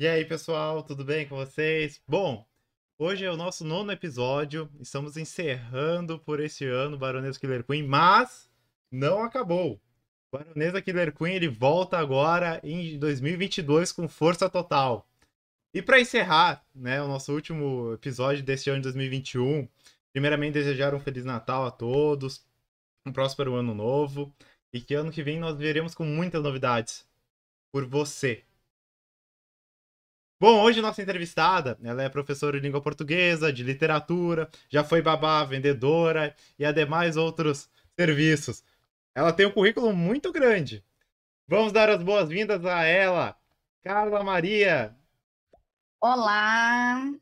E aí, pessoal, tudo bem com vocês? Bom, hoje é o nosso nono episódio. Estamos encerrando por esse ano Baronesa Killer Queen, mas não acabou. Baronesa Killer Queen ele volta agora em 2022 com força total. E para encerrar, né, o nosso último episódio deste ano de 2021, primeiramente desejar um feliz Natal a todos, um próspero ano novo e que ano que vem nós veremos com muitas novidades por você, Bom, hoje nossa entrevistada, ela é professora de língua portuguesa, de literatura, já foi babá, vendedora e ademais outros serviços. Ela tem um currículo muito grande. Vamos dar as boas-vindas a ela, Carla Maria. Olá,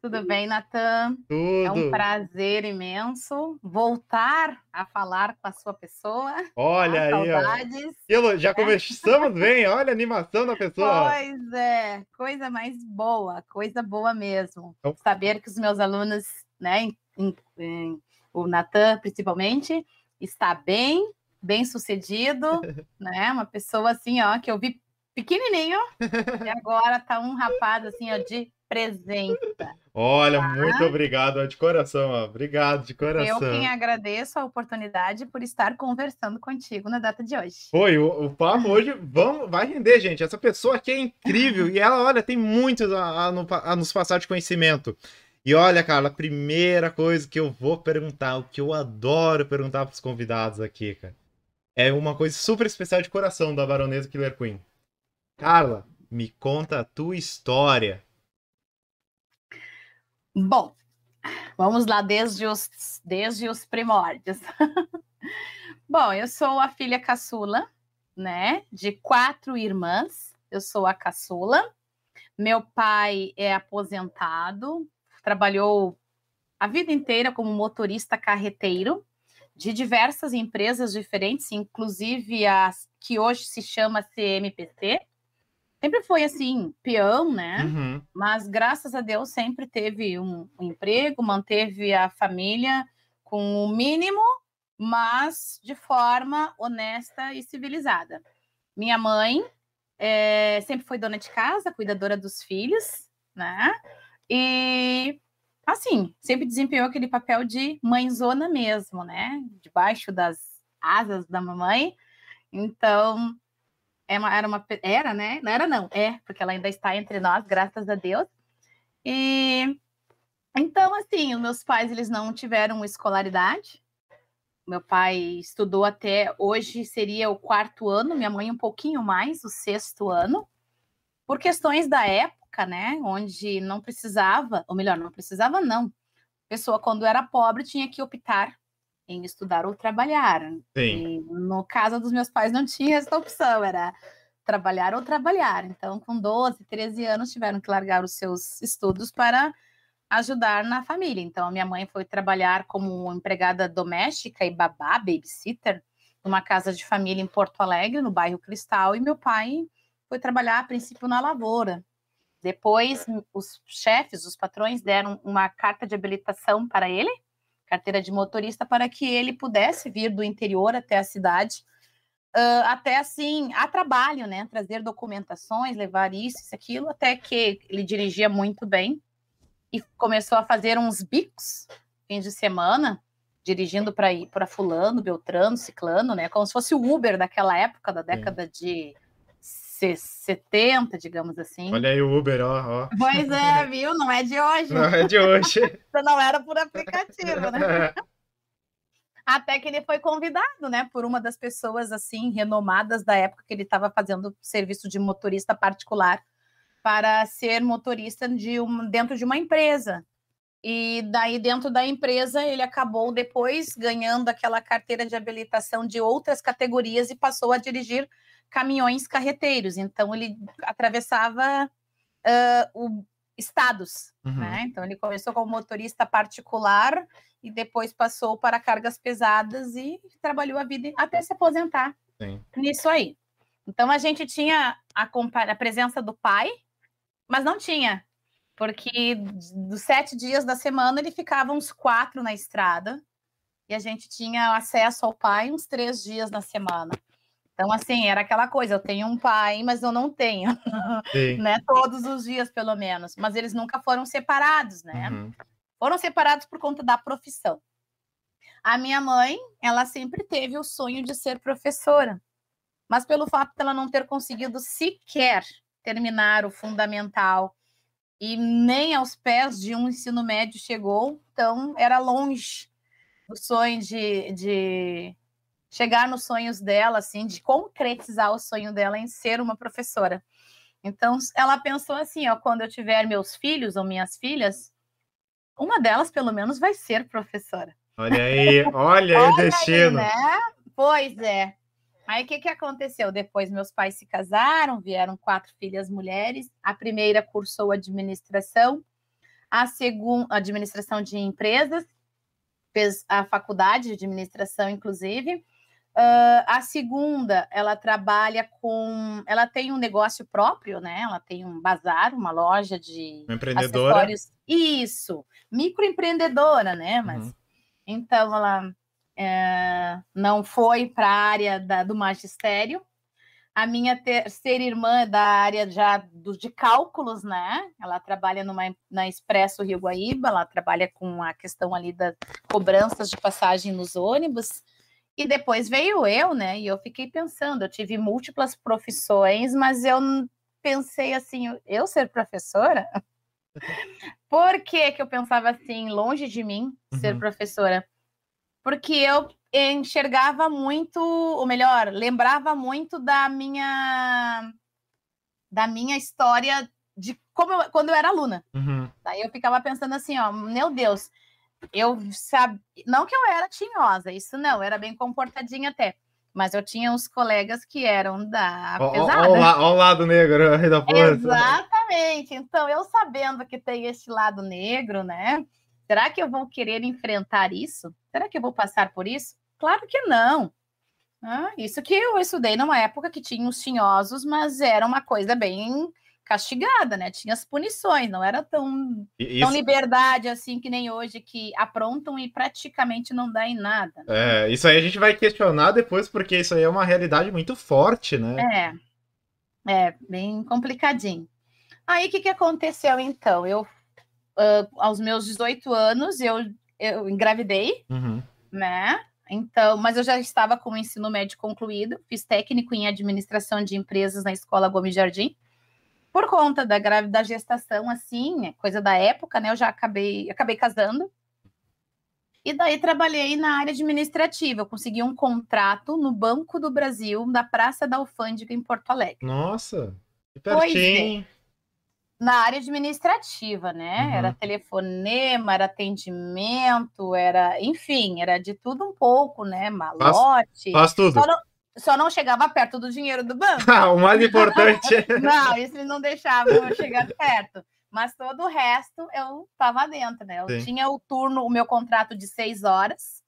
tudo bem, Natan? Tudo. É um prazer imenso voltar a falar com a sua pessoa. Olha aí, saudades. Ó. Já começamos bem, olha a animação da pessoa. Pois é, coisa mais boa, coisa boa mesmo. Então... Saber que os meus alunos, né, em, em, em, o Natan principalmente, está bem, bem sucedido, né? Uma pessoa assim, ó, que eu vi pequenininho e agora tá um rapaz assim, ó, de presença. Olha, tá? muito obrigado de coração, ó. obrigado de coração. Eu quem agradeço a oportunidade por estar conversando contigo na data de hoje. Foi, o, o papo hoje vamos, vai render, gente. Essa pessoa aqui é incrível e ela, olha, tem muito a, a, a nos passar de conhecimento. E olha, Carla, a primeira coisa que eu vou perguntar, o que eu adoro perguntar para os convidados aqui, cara, é uma coisa super especial de coração da Baronesa Killer Queen. Carla, me conta a tua história. Bom, vamos lá desde os, desde os primórdios. Bom, eu sou a filha caçula, né, de quatro irmãs. Eu sou a caçula. Meu pai é aposentado, trabalhou a vida inteira como motorista carreteiro de diversas empresas diferentes, inclusive a que hoje se chama CMPC, sempre foi assim, peão, né? Uhum. Mas graças a Deus sempre teve um, um, emprego, manteve a família com o mínimo, mas de forma honesta e civilizada. Minha mãe é, sempre foi dona de casa, cuidadora dos filhos, né? E assim, sempre desempenhou aquele papel de mãezona mesmo, né? Debaixo das asas da mamãe. Então, é uma, era uma era, né? Não era não, é, porque ela ainda está entre nós, graças a Deus. E então assim, os meus pais eles não tiveram escolaridade. Meu pai estudou até hoje seria o quarto ano, minha mãe um pouquinho mais, o sexto ano, por questões da época, né? Onde não precisava, ou melhor, não precisava não. A pessoa quando era pobre tinha que optar em estudar ou trabalhar. No caso dos meus pais não tinha essa opção, era trabalhar ou trabalhar. Então, com 12, 13 anos, tiveram que largar os seus estudos para ajudar na família. Então, a minha mãe foi trabalhar como empregada doméstica e babá, babysitter, numa casa de família em Porto Alegre, no bairro Cristal, e meu pai foi trabalhar a princípio na lavoura. Depois, os chefes, os patrões deram uma carta de habilitação para ele, carteira de motorista, para que ele pudesse vir do interior até a cidade, uh, até assim, a trabalho, né? Trazer documentações, levar isso, isso, aquilo, até que ele dirigia muito bem e começou a fazer uns bicos fins de semana, dirigindo para ir para fulano, Beltrano, Ciclano, né? Como se fosse o Uber daquela época, da década Sim. de 70, digamos assim. Olha aí o Uber, ó, ó. Pois é, viu? Não é de hoje. Não é de hoje. não era por aplicativo, né? Até que ele foi convidado, né, por uma das pessoas assim renomadas da época que ele estava fazendo serviço de motorista particular para ser motorista de um, dentro de uma empresa. E daí, dentro da empresa, ele acabou depois ganhando aquela carteira de habilitação de outras categorias e passou a dirigir caminhões carreteiros. Então, ele atravessava uh, o, estados. Uhum. Né? Então, ele começou como motorista particular e depois passou para cargas pesadas e trabalhou a vida até se aposentar Sim. nisso aí. Então, a gente tinha a, a presença do pai, mas não tinha, porque dos sete dias da semana ele ficava uns quatro na estrada e a gente tinha acesso ao pai uns três dias na semana. Então, assim, era aquela coisa, eu tenho um pai, mas eu não tenho, Sim. né? Todos os dias, pelo menos. Mas eles nunca foram separados, né? Uhum. Foram separados por conta da profissão. A minha mãe, ela sempre teve o sonho de ser professora, mas pelo fato dela não ter conseguido sequer terminar o fundamental e nem aos pés de um ensino médio chegou, então era longe do sonho de, de chegar nos sonhos dela, assim, de concretizar o sonho dela em ser uma professora. Então, ela pensou assim, ó, quando eu tiver meus filhos ou minhas filhas, uma delas, pelo menos, vai ser professora. Olha aí, olha aí o destino. Aí, né? Pois é. Aí o que, que aconteceu? Depois meus pais se casaram, vieram quatro filhas mulheres. A primeira cursou administração, a segunda, administração de empresas, fez a faculdade de administração, inclusive. Uh, a segunda, ela trabalha com. Ela tem um negócio próprio, né? Ela tem um bazar, uma loja de uma empreendedora. acessórios. Isso, microempreendedora, né? Mas uhum. então ela é, não foi para a área da, do magistério. A minha terceira irmã é da área já do, de cálculos, né? Ela trabalha numa, na Expresso Rio Guaíba, ela trabalha com a questão ali das cobranças de passagem nos ônibus. E depois veio eu, né? E eu fiquei pensando, eu tive múltiplas profissões, mas eu pensei assim, eu ser professora? Por que, que eu pensava assim, longe de mim, ser uhum. professora? Porque eu enxergava muito, ou melhor, lembrava muito da minha da minha história de como eu, quando eu era aluna. Uhum. Daí eu ficava pensando assim, ó, meu Deus, eu sabia, não que eu era tinhosa, isso não, era bem comportadinha até. Mas eu tinha uns colegas que eram da pesada. Olha o lado negro da força. Exatamente. Então, eu sabendo que tem este lado negro, né? Será que eu vou querer enfrentar isso? Será que eu vou passar por isso? Claro que não. Ah, isso que eu estudei numa época que tinha os tinhosos, mas era uma coisa bem castigada, né? Tinha as punições, não era tão, Isso... tão liberdade assim que nem hoje, que aprontam e praticamente não dá em nada. Né? É, isso aí a gente vai questionar depois, porque isso aí é uma realidade muito forte, né? É, é bem complicadinho. Aí o que, que aconteceu então? Eu, uh, aos meus 18 anos, eu, eu engravidei, uhum. né? Então, mas eu já estava com o ensino médio concluído, fiz técnico em administração de empresas na escola Gomes Jardim por conta da grávida gestação, assim, é coisa da época, né? Eu já acabei, acabei casando. E daí trabalhei na área administrativa. Eu consegui um contrato no Banco do Brasil, da Praça da Alfândega, em Porto Alegre. Nossa, que pertinho. É. Na área administrativa, né? Uhum. Era telefonema, era atendimento, era, enfim, era de tudo um pouco, né? Malote. Faz, faz tudo. Só não, só não chegava perto do dinheiro do banco. Ah, o mais importante. não, isso não deixava eu chegar perto. Mas todo o resto eu estava dentro, né? Eu Sim. tinha o turno, o meu contrato de seis horas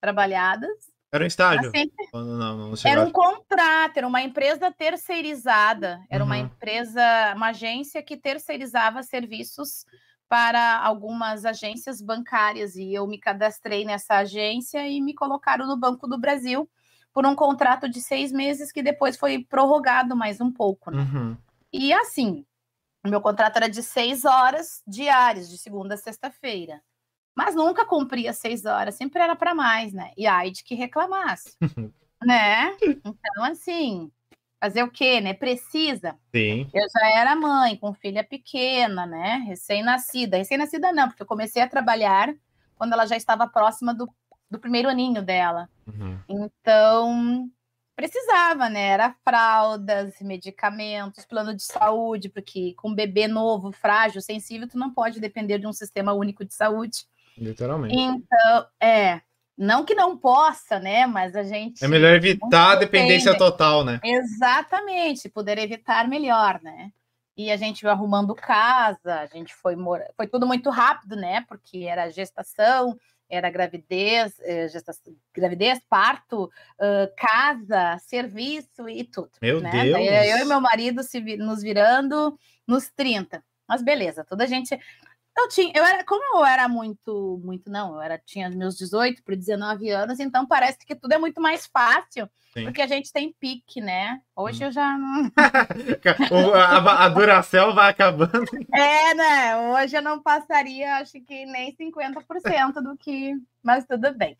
trabalhadas. Era um estágio? Sempre... Não, não era um contrato, era uma empresa terceirizada. Era uhum. uma empresa, uma agência que terceirizava serviços para algumas agências bancárias. E eu me cadastrei nessa agência e me colocaram no Banco do Brasil por um contrato de seis meses que depois foi prorrogado mais um pouco. Né? Uhum. E assim, o meu contrato era de seis horas diárias, de segunda a sexta-feira. Mas nunca cumpria seis horas, sempre era para mais, né? E aí de que reclamasse, né? Então, assim, fazer o quê, né? Precisa. Sim. Eu já era mãe, com filha pequena, né? Recém-nascida. Recém-nascida não, porque eu comecei a trabalhar quando ela já estava próxima do do primeiro aninho dela. Uhum. Então, precisava, né? Era fraldas, medicamentos, plano de saúde, porque com um bebê novo, frágil, sensível, tu não pode depender de um sistema único de saúde. Literalmente. Então, é. Não que não possa, né? Mas a gente. É melhor evitar a dependência total, né? Exatamente, poder evitar melhor, né? E a gente vai arrumando casa, a gente foi morar. Foi tudo muito rápido, né? Porque era gestação, era gravidez, eh, gestação, gravidez, parto, casa, serviço e tudo. Meu né? Deus! eu e meu marido se, nos virando nos 30. Mas beleza, toda a gente. Eu tinha, eu era, como eu era muito, muito, não, eu era, tinha meus 18 para 19 anos, então parece que tudo é muito mais fácil, Sim. porque a gente tem pique, né? Hoje hum. eu já não. a, a Duracel vai acabando. É, né? Hoje eu não passaria, acho que nem 50% do que. Mas tudo bem.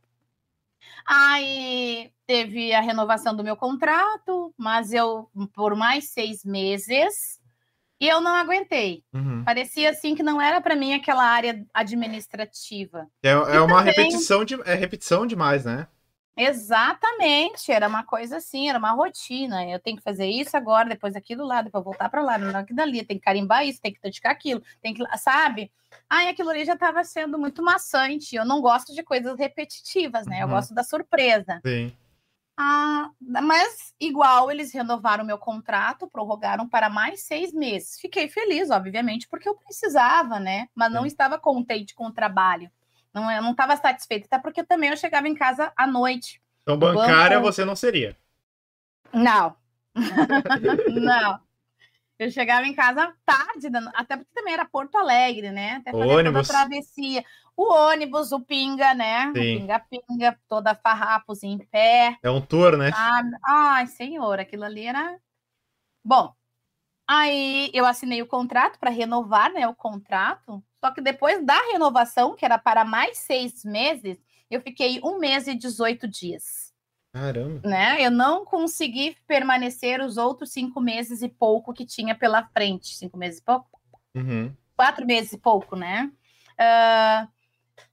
Aí teve a renovação do meu contrato, mas eu, por mais seis meses, e eu não aguentei. Uhum. Parecia assim que não era para mim aquela área administrativa. É, é uma também... repetição de, é repetição demais, né? Exatamente, era uma coisa assim, era uma rotina. Eu tenho que fazer isso agora, depois aquilo lá, depois voltar para lá, não aquilo dali, tem que carimbar isso, tem que dedicar aquilo, tem que, sabe? Aí aquilo ali já estava sendo muito maçante. Eu não gosto de coisas repetitivas, né? Eu uhum. gosto da surpresa. Sim. Ah, mas igual eles renovaram meu contrato, prorrogaram para mais seis meses. Fiquei feliz, obviamente, porque eu precisava, né? Mas não estava contente com o trabalho. Não, eu não estava satisfeita, até porque também eu chegava em casa à noite. Então, bancária banco... você não seria? Não. não. Eu chegava em casa tarde, até porque também era Porto Alegre, né? Até fazer ônibus. travessia. O ônibus, o pinga, né? Pinga-pinga, toda farrapos em pé. É um tour, né? Ah, ai, senhor, aquilo ali era. Bom, aí eu assinei o contrato para renovar, né? O contrato. Só que depois da renovação, que era para mais seis meses, eu fiquei um mês e 18 dias. Caramba. Né? Eu não consegui permanecer os outros cinco meses e pouco que tinha pela frente. Cinco meses e pouco? Uhum. Quatro meses e pouco, né? Uh,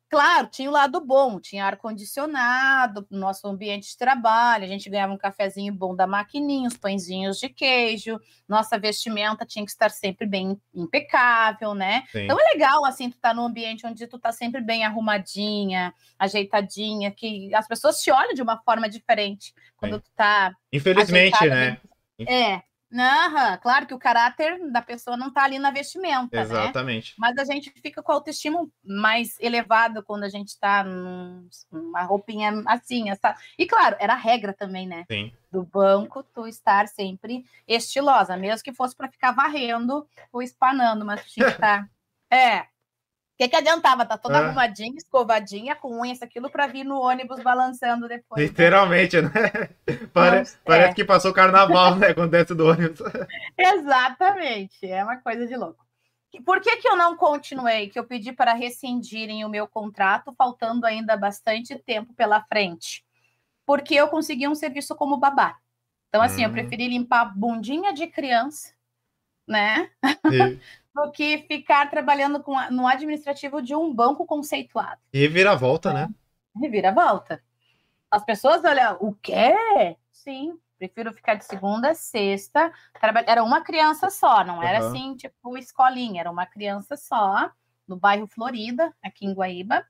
Claro, tinha o lado bom, tinha ar-condicionado, nosso ambiente de trabalho, a gente ganhava um cafezinho bom da maquininha, os pãezinhos de queijo, nossa vestimenta tinha que estar sempre bem impecável, né? Sim. Então é legal, assim, tu tá num ambiente onde tu tá sempre bem arrumadinha, ajeitadinha, que as pessoas te olham de uma forma diferente quando Sim. tu tá Infelizmente, né? É, Aham, claro que o caráter da pessoa não está ali na vestimenta, né? Exatamente. Né? Mas a gente fica com a autoestima mais elevada quando a gente está numa roupinha assim, essa. E claro, era a regra também, né? Sim. Do banco, tu estar sempre estilosa, mesmo que fosse para ficar varrendo ou espanando, mas tu tinha que estar. Tá é, que, que adiantava? Tá toda ah. arrumadinha, escovadinha, com unhas, aquilo para vir no ônibus balançando depois. Literalmente, né? Pare... Nossa, parece é. que passou carnaval, né? Quando desce do ônibus. Exatamente. É uma coisa de louco. Por que, que eu não continuei? Que eu pedi para rescindirem o meu contrato, faltando ainda bastante tempo pela frente. Porque eu consegui um serviço como babá. Então, assim, hum. eu preferi limpar bundinha de criança, né? Do que ficar trabalhando com, no administrativo de um banco conceituado. Reviravolta, né? Reviravolta. As pessoas olham, o quê? Sim, prefiro ficar de segunda a sexta. Era uma criança só, não era uhum. assim, tipo, escolinha, era uma criança só, no bairro Florida, aqui em Guaíba,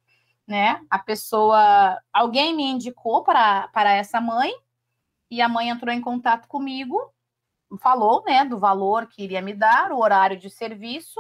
né? A pessoa, alguém me indicou para, para essa mãe, e a mãe entrou em contato comigo falou, né, do valor que iria me dar, o horário de serviço,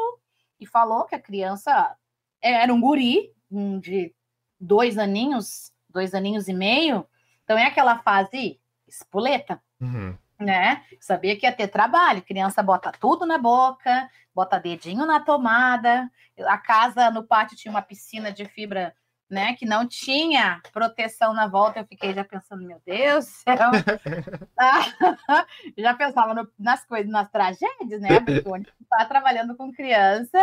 e falou que a criança era um guri, um de dois aninhos, dois aninhos e meio, então é aquela fase espoleta, uhum. né? Sabia que ia ter trabalho, criança bota tudo na boca, bota dedinho na tomada, a casa no pátio tinha uma piscina de fibra né, que não tinha proteção na volta, eu fiquei já pensando, meu Deus do céu. já pensava no, nas coisas, nas tragédias, né? Porque quando está trabalhando com criança,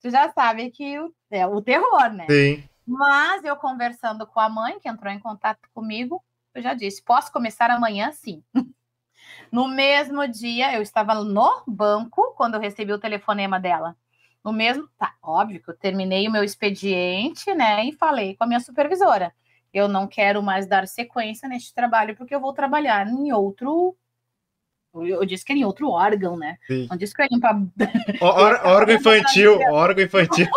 tu já sabe que o, é o terror, né? Sim. Mas eu conversando com a mãe, que entrou em contato comigo, eu já disse: posso começar amanhã sim. No mesmo dia, eu estava no banco quando eu recebi o telefonema dela. No mesmo, tá, óbvio que eu terminei o meu expediente, né, e falei com a minha supervisora. Eu não quero mais dar sequência neste trabalho porque eu vou trabalhar em outro eu disse que era em outro órgão, né? Sim. Não disse que eu ia limpar. órgão infantil, órgão infantil.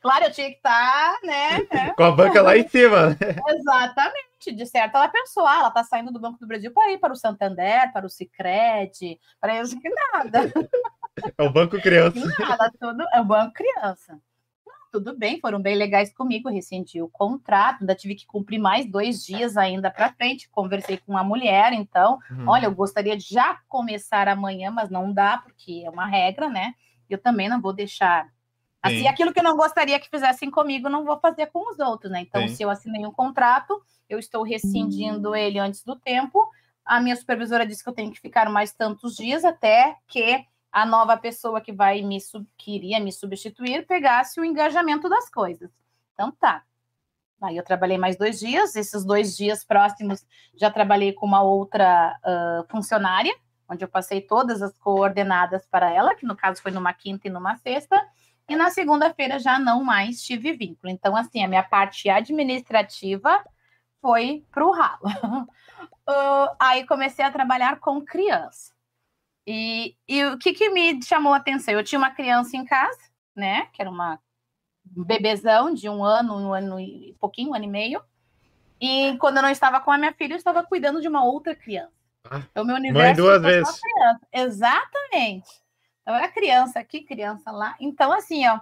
claro, eu tinha que estar, tá, né? Com a banca lá em cima. Né? Exatamente. De certo, ela pensou, ah, ela está saindo do Banco do Brasil para ir para o Santander, para o Sicredi, para isso que nada. É o Banco Criança. Nada, tudo, é o Banco Criança. Tudo bem, foram bem legais comigo, rescindi o contrato, ainda tive que cumprir mais dois dias ainda para frente. Conversei com a mulher, então, uhum. olha, eu gostaria de já começar amanhã, mas não dá, porque é uma regra, né? Eu também não vou deixar Assim, Sim. aquilo que eu não gostaria que fizessem comigo, não vou fazer com os outros, né? Então, Sim. se eu assinei um contrato, eu estou rescindindo ele antes do tempo. A minha supervisora disse que eu tenho que ficar mais tantos dias até que a nova pessoa que vai me sub- que iria me substituir pegasse o engajamento das coisas. Então tá. Aí eu trabalhei mais dois dias. Esses dois dias próximos já trabalhei com uma outra ah, funcionária, onde eu passei todas as coordenadas para ela, que no caso foi numa quinta e numa sexta. E na segunda-feira já não mais tive vínculo. Então, assim, a minha parte administrativa foi para o ralo. Ah, aí comecei a trabalhar com criança. E, e o que, que me chamou a atenção? Eu tinha uma criança em casa, né? Que era uma um bebezão de um ano, um ano e pouquinho, um ano e meio. E quando eu não estava com a minha filha, eu estava cuidando de uma outra criança. Ah, Então, meu universo duas ficou só vezes. Exatamente. Então, era criança aqui, criança lá. Então, assim, ó,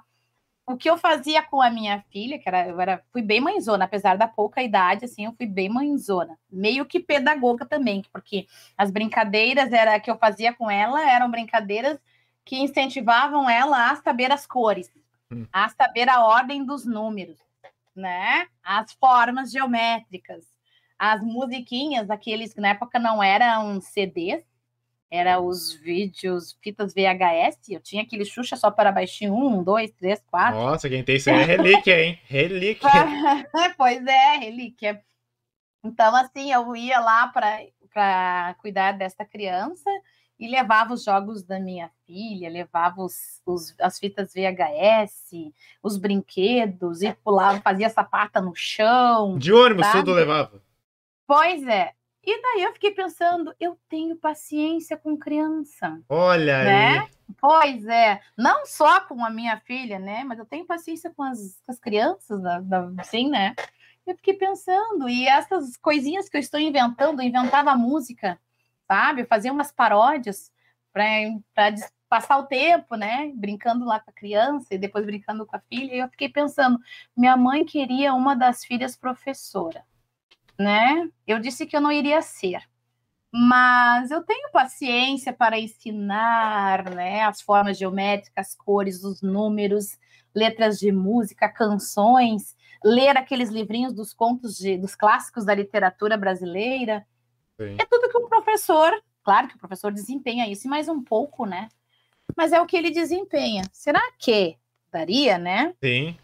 o que eu fazia com a minha filha, que era, eu era, fui bem mãezona, apesar da pouca idade, assim, eu fui bem mãezona. Meio que pedagoga também, porque as brincadeiras era que eu fazia com ela eram brincadeiras que incentivavam ela a saber as cores, Hum. a saber a ordem dos números, né? As formas geométricas, as musiquinhas, aqueles que na época não eram CDs, era os vídeos, fitas VHS. Eu tinha aquele Xuxa só para baixinho, um, dois, três, quatro. Nossa, quem tem isso aí é relíquia, hein? Relíquia. pois é, relíquia. Então, assim, eu ia lá para cuidar desta criança e levava os jogos da minha filha, levava os, os- as fitas VHS, os brinquedos, e pulava, fazia sapata no chão. De ônibus Tá. tudo levava. Pois é. E daí eu fiquei pensando, eu tenho paciência com criança. Olha Né? aí. Pois é, não só com a minha filha, né? Mas eu tenho paciência com as, com as crianças, da, da, assim, né? Eu fiquei pensando, e essas coisinhas que eu estou inventando, eu inventava música, sabe? Eu fazia umas paródias para passar o tempo, né? Brincando lá com a criança e depois brincando com a filha. E eu fiquei pensando, minha mãe queria uma das filhas professora, né? Eu disse que eu não iria ser mas eu tenho paciência para ensinar né, as formas geométricas, as cores, os números, letras de música, canções, ler aqueles livrinhos dos contos de, dos clássicos da literatura brasileira. Sim. É tudo que um professor, claro que o professor desempenha isso, e mais um pouco, né? Mas é o que ele desempenha. Será que daria, né? Sim.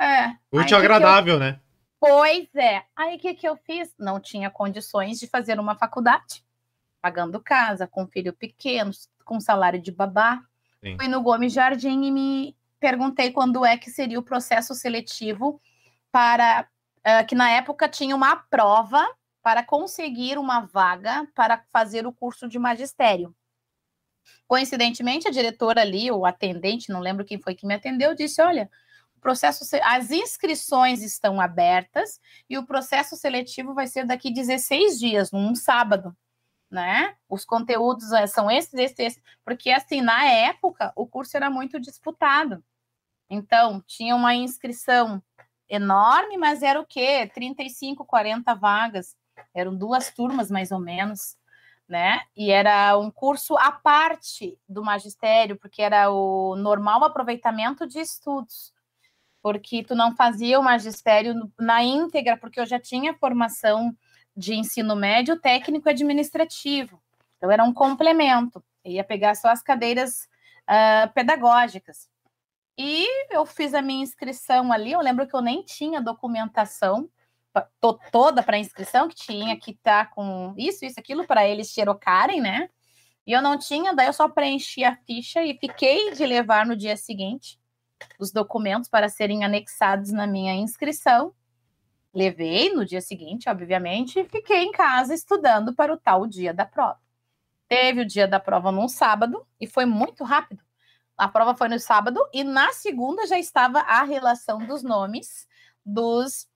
É. Útil que eu- agradável, né? Pois é. Aí o que, que eu fiz? Não tinha condições de fazer uma faculdade, pagando casa, com filho pequeno, com salário de babá. Sim. Fui no Gomes Jardim e me perguntei quando é que seria o processo seletivo para ah, que na época tinha uma prova para conseguir uma vaga para fazer o curso de magistério. Coincidentemente, a diretora ali, o atendente, não lembro quem foi que me atendeu, disse: Olha, processo, as inscrições estão abertas e o processo seletivo vai ser daqui 16 dias, num sábado, né? Os conteúdos eh, são esses, esses, esses, porque assim, na época, o curso era muito disputado. Então, tinha uma inscrição enorme, mas era o quê? 35, 40 vagas. Eram duas turmas, mais ou menos, né? E era um curso à parte do magistério, porque era o normal aproveitamento de estudos porque tu não fazia o magistério na íntegra, porque eu já tinha formação de ensino médio técnico administrativo. Então, era um complemento. Eu ia pegar só as cadeiras ah, pedagógicas. E eu fiz a minha inscrição ali. Eu lembro que eu nem tinha documentação toda para inscrição, que tinha que estar com isso, isso, aquilo, para eles xerocarem, né? E eu não tinha, daí eu só preenchi a ficha e fiquei de levar no dia seguinte os documentos para serem anexados na minha inscrição. Levei no dia seguinte, obviamente, e fiquei em casa estudando para o tal dia da prova. Teve o dia da prova num sábado e foi muito rápido. A prova foi no sábado e na segunda já estava a relação dos nomes dos,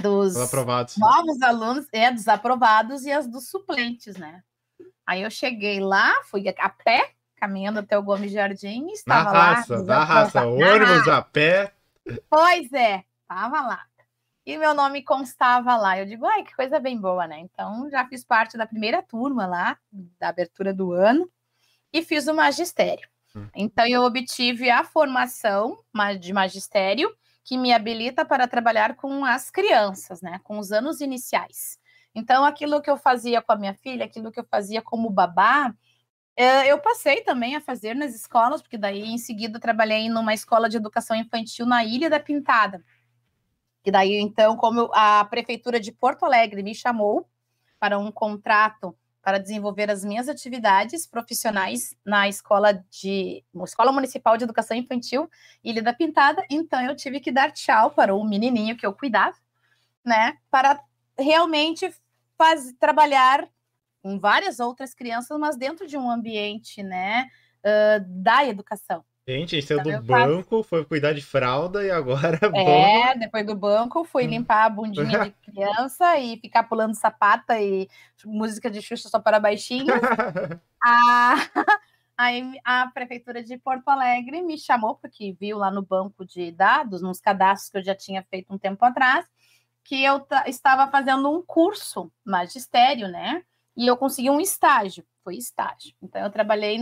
dos Os aprovados. novos alunos, é, dos aprovados e as dos suplentes, né? Aí eu cheguei lá, fui a pé, caminhando até o Gomes Jardim, e Na estava lá. raça, na raça. Ônibus a pé. Pois é, estava lá. E meu nome constava lá. Eu digo, ai, que coisa bem boa, né? Então, já fiz parte da primeira turma lá, da abertura do ano, e fiz o magistério. Hum. Então, eu obtive a formação de magistério que me habilita para trabalhar com as crianças, né? Com os anos iniciais. Então, aquilo que eu fazia com a minha filha, aquilo que eu fazia como babá, eu passei também a fazer nas escolas, porque daí em seguida trabalhei numa escola de educação infantil na Ilha da Pintada. E daí, então, como a prefeitura de Porto Alegre me chamou para um contrato para desenvolver as minhas atividades profissionais na escola de escola municipal de educação infantil Ilha da Pintada, então eu tive que dar tchau para o menininho que eu cuidava, né, para realmente faz, trabalhar com várias outras crianças, mas dentro de um ambiente, né, uh, da educação. Gente, isso é então, do banco, faço... foi cuidar de fralda e agora. É, depois do banco, fui hum. limpar a bundinha de criança e ficar pulando sapata e música de Xuxa só para baixinhos. a... Aí a prefeitura de Porto Alegre me chamou, porque viu lá no banco de dados, nos cadastros que eu já tinha feito um tempo atrás, que eu estava fazendo um curso magistério, né? E eu consegui um estágio, foi estágio. Então eu trabalhei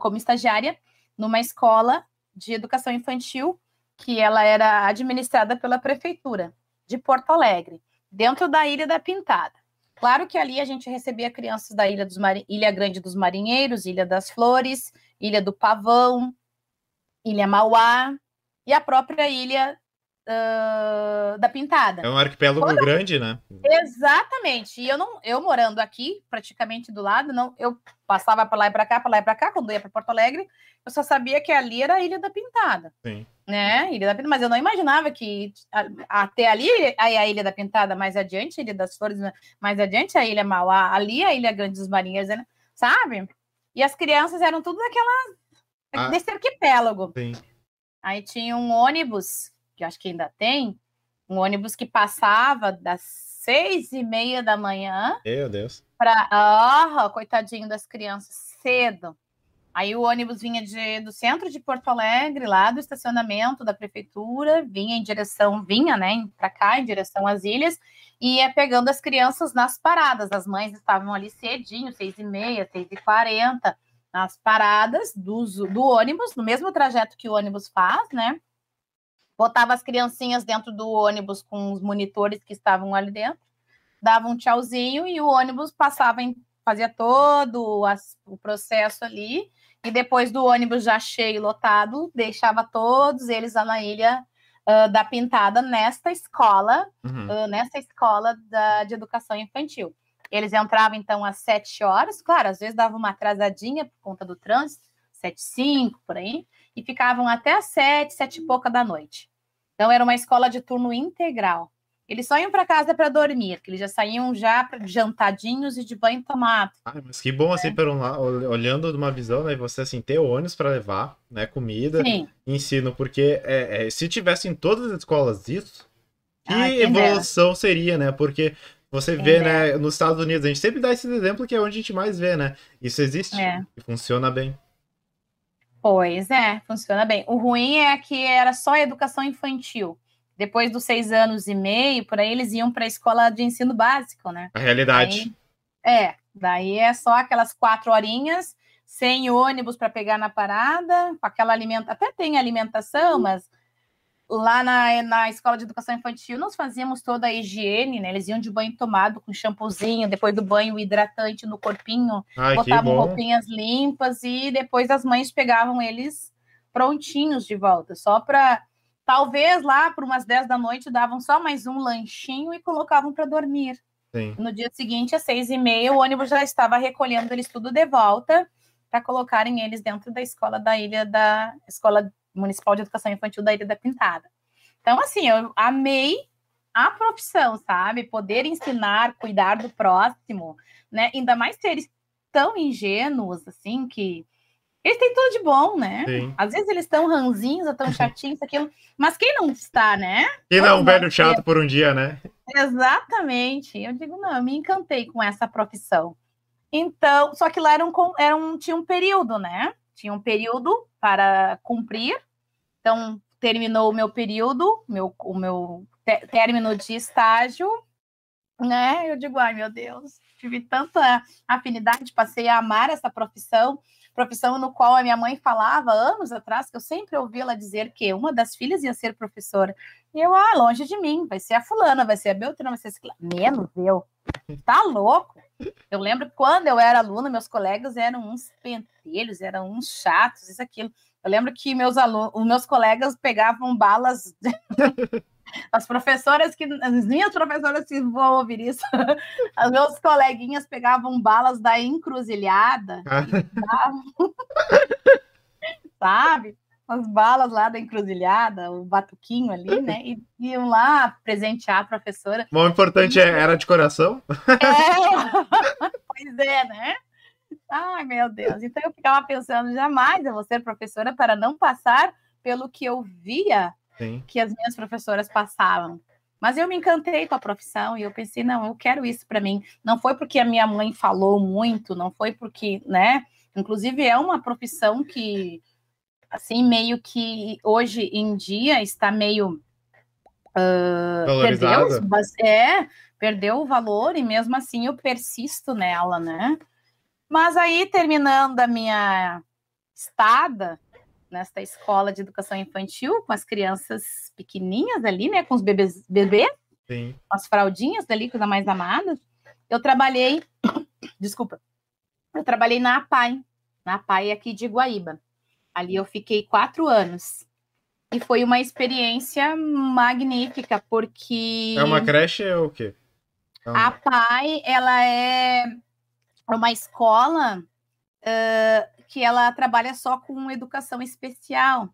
como estagiária numa escola de educação infantil que ela era administrada pela prefeitura de Porto Alegre, dentro da Ilha da Pintada. Claro que ali a gente recebia crianças da Ilha, dos. Ilha Grande dos Marinheiros, Ilha das Flores, Ilha do Pavão, Ilha Mauá e a própria Ilha uh, da Pintada. É um arquipélago Toda... grande, né? Exatamente. E eu não, eu morando aqui, praticamente do lado, não, eu passava para lá e para cá, para lá e para cá, quando ia para Porto Alegre, eu só sabia que ali era a Ilha da Pintada. Sim. Né? Ilha da Pintada, mas eu não imaginava que até ali aí a Ilha da Pintada, mais adiante, a Ilha das Flores, mais adiante a Ilha Mauá, ali a Ilha Grande dos Marinheiros, né? sabe? E as crianças eram tudo daquela ah, desse arquipélago. Sim. Aí tinha um ônibus que acho que ainda tem, um ônibus que passava das seis e meia da manhã. Meu Deus. Para, oh, coitadinho das crianças, cedo. Aí o ônibus vinha de, do centro de Porto Alegre, lá do estacionamento da prefeitura, vinha em direção, vinha, né, para cá, em direção às ilhas, e ia pegando as crianças nas paradas. As mães estavam ali cedinho, seis e meia, seis e quarenta, nas paradas do, do ônibus, no mesmo trajeto que o ônibus faz, né? Botava as criancinhas dentro do ônibus com os monitores que estavam ali dentro, dava um tchauzinho e o ônibus passava em, fazia todo as, o processo ali, e depois do ônibus já cheio, lotado, deixava todos eles lá na ilha uh, da Pintada, nesta escola, uhum. uh, nessa escola da, de educação infantil. Eles entravam, então, às sete horas, claro, às vezes dava uma atrasadinha por conta do trânsito, sete, cinco, por aí, e ficavam até às sete, sete e pouca da noite. Então era uma escola de turno integral. Eles só iam para casa para dormir, que eles já saíam já jantadinhos e de banho tomado. Ah, mas que bom, assim, é. por um lado, olhando de uma visão, né, você, assim, ter ônibus para levar, né, comida, Sim. ensino, porque é, é, se tivesse em todas as escolas isso, que ah, evolução seria, né, porque você vê, né, nos Estados Unidos, a gente sempre dá esse exemplo que é onde a gente mais vê, né, isso existe é. e funciona bem. Pois é, funciona bem. O ruim é que era só educação infantil. Depois dos seis anos e meio, por aí eles iam para a escola de ensino básico, né? A realidade. é, daí é só aquelas quatro horinhas, sem ônibus para pegar na parada, com aquela alimentação. Até tem alimentação, mas lá na, na escola de educação infantil, nós fazíamos toda a higiene, né? Eles iam de banho tomado com shampoozinho, depois do banho hidratante no corpinho, Ai, botavam roupinhas limpas e depois as mães pegavam eles prontinhos de volta, só para talvez lá por umas 10 da noite davam só mais um lanchinho e colocavam para dormir. Sim. No dia seguinte, às seis e meia, o ônibus já estava recolhendo eles tudo de volta para colocarem eles dentro da escola da ilha da escola Municipal de Educação Infantil da Ilha da Pintada. Então, assim, eu amei a profissão, sabe? Poder ensinar, cuidar do próximo, né? Ainda mais seres tão ingênuos, assim, que eles têm tudo de bom, né? Sim. Às vezes eles estão ranzinhos, estão chatinhos, aquilo. Mas quem não está, né? Quem não é um velho chato por um dia, né? Exatamente. Eu digo, não, eu me encantei com essa profissão. Então, só que lá era um, era um, tinha um período, né? Tinha um período para cumprir então, terminou o meu período, meu, o meu término de estágio, né? Eu digo, ai meu Deus, tive tanta afinidade, passei a amar essa profissão, profissão no qual a minha mãe falava anos atrás, que eu sempre ouvi ela dizer que uma das filhas ia ser professora. E eu, ah, longe de mim, vai ser a fulana, vai ser a Beltrana, vai ser a Menos eu. Tá louco? Eu lembro quando eu era aluna, meus colegas eram uns pentelhos, eram uns chatos, isso, aquilo. Eu lembro que meus alunos, os meus colegas pegavam balas. As professoras que. As minhas professoras que vão ouvir isso, as meus coleguinhas pegavam balas da encruzilhada. sabe? As balas lá da encruzilhada, o batuquinho ali, né? E iam lá presentear a professora. O importante é, era de coração? É, pois é, né? Ai, meu Deus. Então eu ficava pensando, jamais eu vou ser professora para não passar pelo que eu via Sim. que as minhas professoras passavam. Mas eu me encantei com a profissão e eu pensei, não, eu quero isso para mim. Não foi porque a minha mãe falou muito, não foi porque, né? Inclusive é uma profissão que, assim, meio que hoje em dia está meio uh, perdeu, é, perdeu o valor e mesmo assim eu persisto nela, né? Mas aí terminando a minha estada, nesta escola de educação infantil com as crianças pequenininhas ali, né, com os bebês, bebê, Sim. as fraldinhas dali, coisa mais amada. Eu trabalhei, desculpa, eu trabalhei na APAI, na APAI aqui de Guaíba. Ali eu fiquei quatro anos. E foi uma experiência magnífica, porque... É uma creche ou o quê? É uma... A APAI, ela é uma escola uh, que ela trabalha só com educação especial.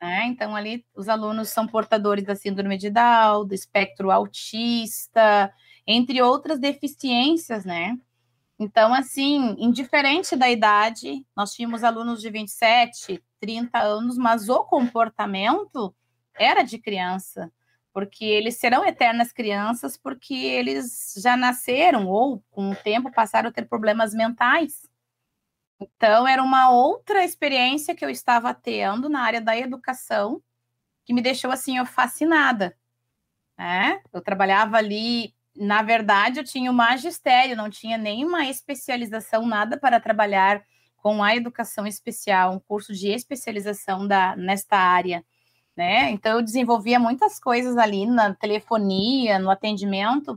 Né? Então, ali, os alunos são portadores da síndrome de Down, do espectro autista, entre outras deficiências, né? Então, assim, indiferente da idade, nós tínhamos alunos de 27, 30 anos, mas o comportamento era de criança, porque eles serão eternas crianças, porque eles já nasceram ou, com o tempo, passaram a ter problemas mentais. Então, era uma outra experiência que eu estava tendo na área da educação, que me deixou assim, eu fascinada. Né? Eu trabalhava ali, na verdade, eu tinha o magistério, não tinha nenhuma especialização, nada para trabalhar com a educação especial, um curso de especialização da, nesta área. Né? Então, eu desenvolvia muitas coisas ali na telefonia, no atendimento,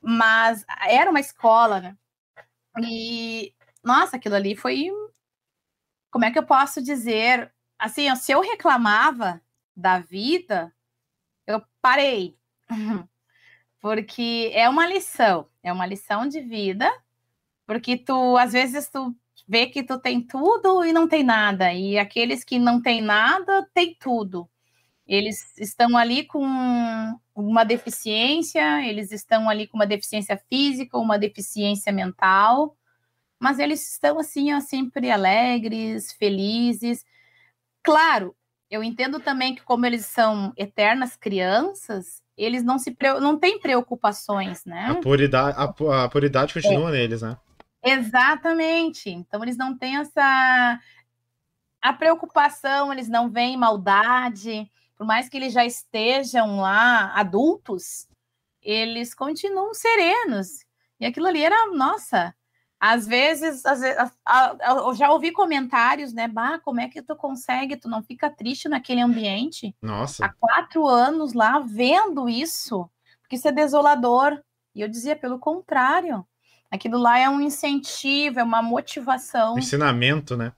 mas era uma escola, né? E nossa, aquilo ali foi. Como é que eu posso dizer? Assim, se eu reclamava da vida, eu parei. porque é uma lição, é uma lição de vida, porque tu, às vezes, tu vê que tu tem tudo e não tem nada, e aqueles que não têm nada, têm tudo. Eles estão ali com uma deficiência, eles estão ali com uma deficiência física, uma deficiência mental, mas eles estão assim, ó, sempre alegres, felizes. Claro, eu entendo também que como eles são eternas crianças, eles não se não têm preocupações, né? A puridade, a, a puridade continua é. neles, né? Exatamente. Então eles não têm essa a preocupação, eles não veem maldade, por mais que eles já estejam lá adultos, eles continuam serenos. E aquilo ali era, nossa, às vezes, às vezes a, a, eu já ouvi comentários, né? Bah, como é que tu consegue? Tu não fica triste naquele ambiente? Nossa. Há quatro anos lá vendo isso, porque isso é desolador. E eu dizia, pelo contrário, aquilo lá é um incentivo, é uma motivação. Um ensinamento, né?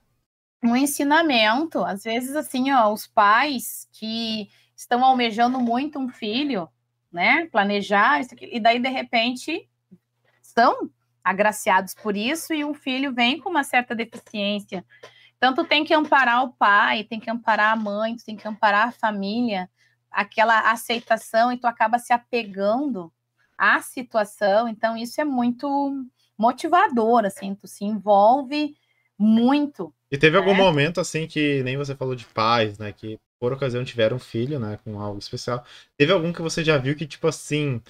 Um ensinamento. Às vezes, assim, ó, os pais que estão almejando muito um filho, né? Planejar, isso aqui, e daí, de repente, são agraciados por isso e um filho vem com uma certa deficiência. Então, tu tem que amparar o pai, tem que amparar a mãe, tu tem que amparar a família, aquela aceitação, e tu acaba se apegando à situação. Então, isso é muito motivador, assim, tu se envolve muito. E teve algum momento, assim, que nem você falou de pais, né, que por ocasião tiveram um filho, né, com algo especial. Teve algum que você já viu que, tipo assim,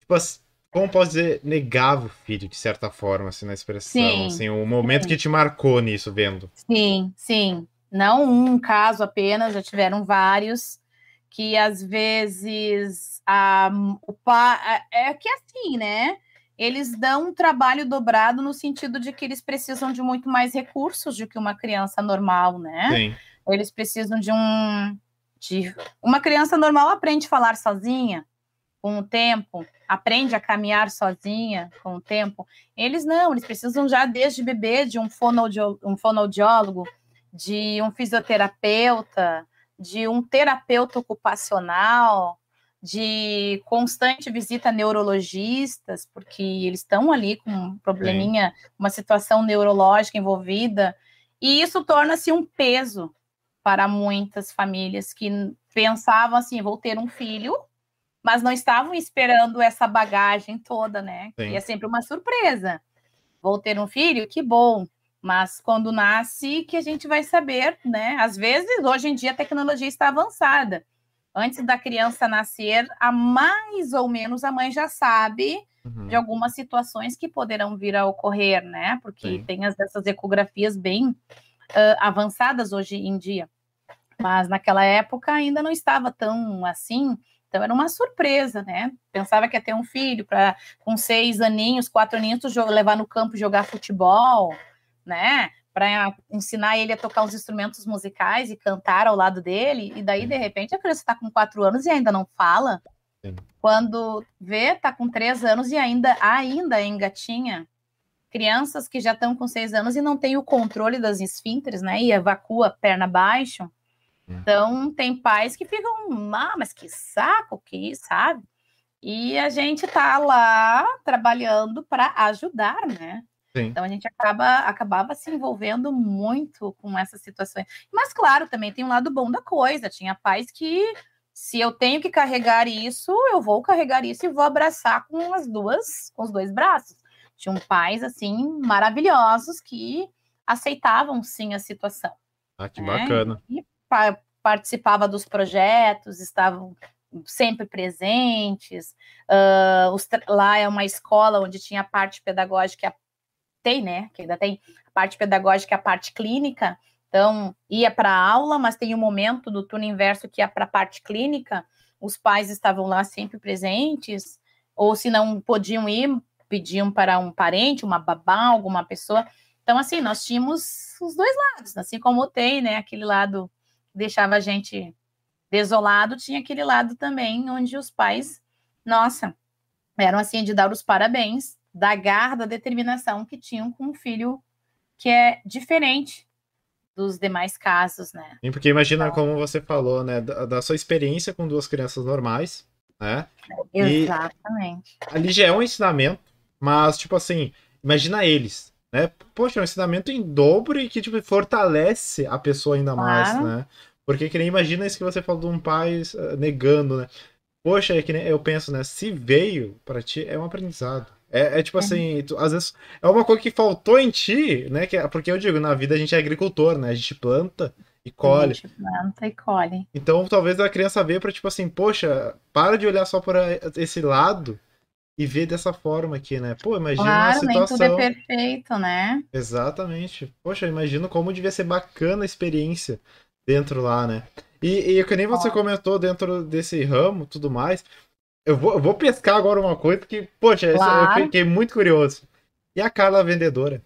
tipo assim, como posso dizer, negava o filho, de certa forma, assim, na expressão. Sim, assim, o momento sim. que te marcou nisso, vendo. Sim, sim. Não um caso apenas, já tiveram vários, que às vezes a, o pai. É que é assim, né? Eles dão um trabalho dobrado no sentido de que eles precisam de muito mais recursos do que uma criança normal, né? Sim. Eles precisam de um. De... Uma criança normal aprende a falar sozinha com o tempo, aprende a caminhar sozinha com o tempo. Eles não, eles precisam já desde bebê de um, fonoaudiólogo, um fonoaudiólogo de um fisioterapeuta, de um terapeuta ocupacional, de constante visita a neurologistas, porque eles estão ali com um probleminha, Sim. uma situação neurológica envolvida, e isso torna-se um peso para muitas famílias que pensavam assim, vou ter um filho, mas não estavam esperando essa bagagem toda, né? Sim. E é sempre uma surpresa. Vou ter um filho, que bom. Mas quando nasce, que a gente vai saber, né? Às vezes, hoje em dia, a tecnologia está avançada antes da criança nascer, a mais ou menos a mãe já sabe uhum. de algumas situações que poderão vir a ocorrer, né? Porque Sim. tem as, essas ecografias bem uh, avançadas hoje em dia. Mas naquela época ainda não estava tão assim. Então era uma surpresa, né? Pensava que ia ter um filho para com seis aninhos, quatro aninhos, levar no campo jogar futebol, né? Para ensinar ele a tocar os instrumentos musicais e cantar ao lado dele, e daí, de repente, a criança está com quatro anos e ainda não fala. Sim. Quando vê, está com três anos e ainda, ainda engatinha. Crianças que já estão com seis anos e não têm o controle das esfínteres, né? E evacua perna abaixo. Então, tem pais que ficam, ah, mas que saco que, sabe? E a gente tá lá trabalhando para ajudar, né? Sim. Então a gente acaba acabava se envolvendo muito com essas situações. Mas claro, também tem um lado bom da coisa. Tinha pais que se eu tenho que carregar isso, eu vou carregar isso e vou abraçar com as duas, com os dois braços. Tinham pais assim maravilhosos que aceitavam sim a situação. Ah, que né? bacana. E pa participava dos projetos, estavam sempre presentes. Uh, lá é uma escola onde tinha a parte pedagógica tem, né? Que ainda tem a parte pedagógica a parte clínica. Então, ia para a aula, mas tem um momento do turno inverso que ia para a parte clínica. Os pais estavam lá sempre presentes, ou se não podiam ir, pediam para um parente, uma babá, alguma pessoa. Então, assim, nós tínhamos os dois lados, assim como tem, né? Aquele lado que deixava a gente desolado, tinha aquele lado também onde os pais, nossa, eram assim de dar os parabéns da garra, da determinação que tinham com um filho que é diferente dos demais casos, né? Sim, porque imagina então, como você falou, né, da, da, sua experiência com duas crianças normais, né? Exatamente. E ali já é um ensinamento, mas tipo assim, imagina eles, né? Poxa, é um ensinamento em dobro e que tipo fortalece a pessoa ainda mais, claro. né? Porque que nem imagina isso que você falou de um pai uh, negando, né? Poxa, é que nem eu penso, né? Se veio para ti, é um aprendizado. É, é tipo assim, tu, às vezes é uma coisa que faltou em ti, né? Que, é, porque eu digo, na vida a gente é agricultor, né? A gente planta e colhe. A gente planta e colhe. Então talvez a criança veja para tipo assim, poxa, para de olhar só para esse lado e ver dessa forma aqui, né? Pô, imagina claro, uma situação. Nem tudo é perfeito, né? Exatamente. Poxa, imagino como devia ser bacana a experiência dentro lá, né? E, e que nem você comentou dentro desse ramo, tudo mais. Eu vou, eu vou pescar agora uma coisa que, poxa, claro. eu fiquei muito curioso. E a Carla Vendedora?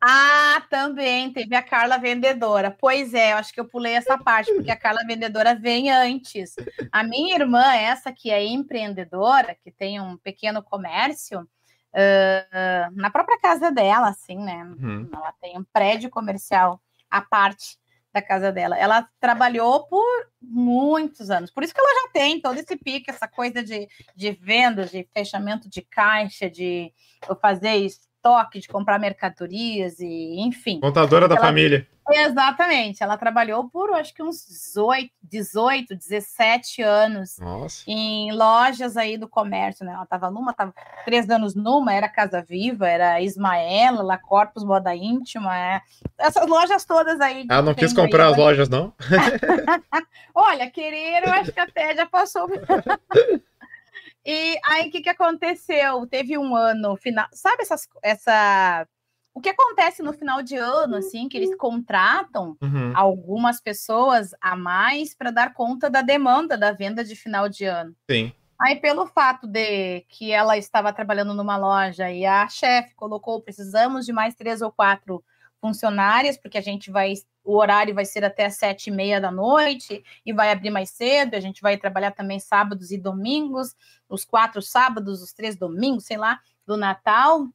Ah, também teve a Carla Vendedora. Pois é, eu acho que eu pulei essa parte, porque a Carla Vendedora vem antes. A minha irmã, essa que é empreendedora, que tem um pequeno comércio, uh, na própria casa dela, assim, né? Uhum. Ela tem um prédio comercial à parte da casa dela. Ela trabalhou por muitos anos, por isso que ela já tem todo esse pique, essa coisa de, de vendas, de fechamento de caixa, de fazer estoque, de comprar mercadorias e enfim. Contadora da família. Exatamente. Ela trabalhou por acho que uns 18, 18 17 anos Nossa. em lojas aí do comércio, né? Ela estava numa, estava três anos numa, era Casa Viva, era Ismaela, La Corpus Moda Íntima, é... essas lojas todas aí. Ela não quis comprar aí, as lojas, não? Olha, querer, eu acho que até já passou. e aí, o que, que aconteceu? Teve um ano final, sabe essas, essa o que acontece no final de ano, assim, que eles contratam uhum. algumas pessoas a mais para dar conta da demanda da venda de final de ano. Sim. Aí, pelo fato de que ela estava trabalhando numa loja e a chefe colocou, precisamos de mais três ou quatro funcionárias, porque a gente vai, o horário vai ser até sete e meia da noite e vai abrir mais cedo, a gente vai trabalhar também sábados e domingos, os quatro sábados, os três domingos, sei lá, do Natal,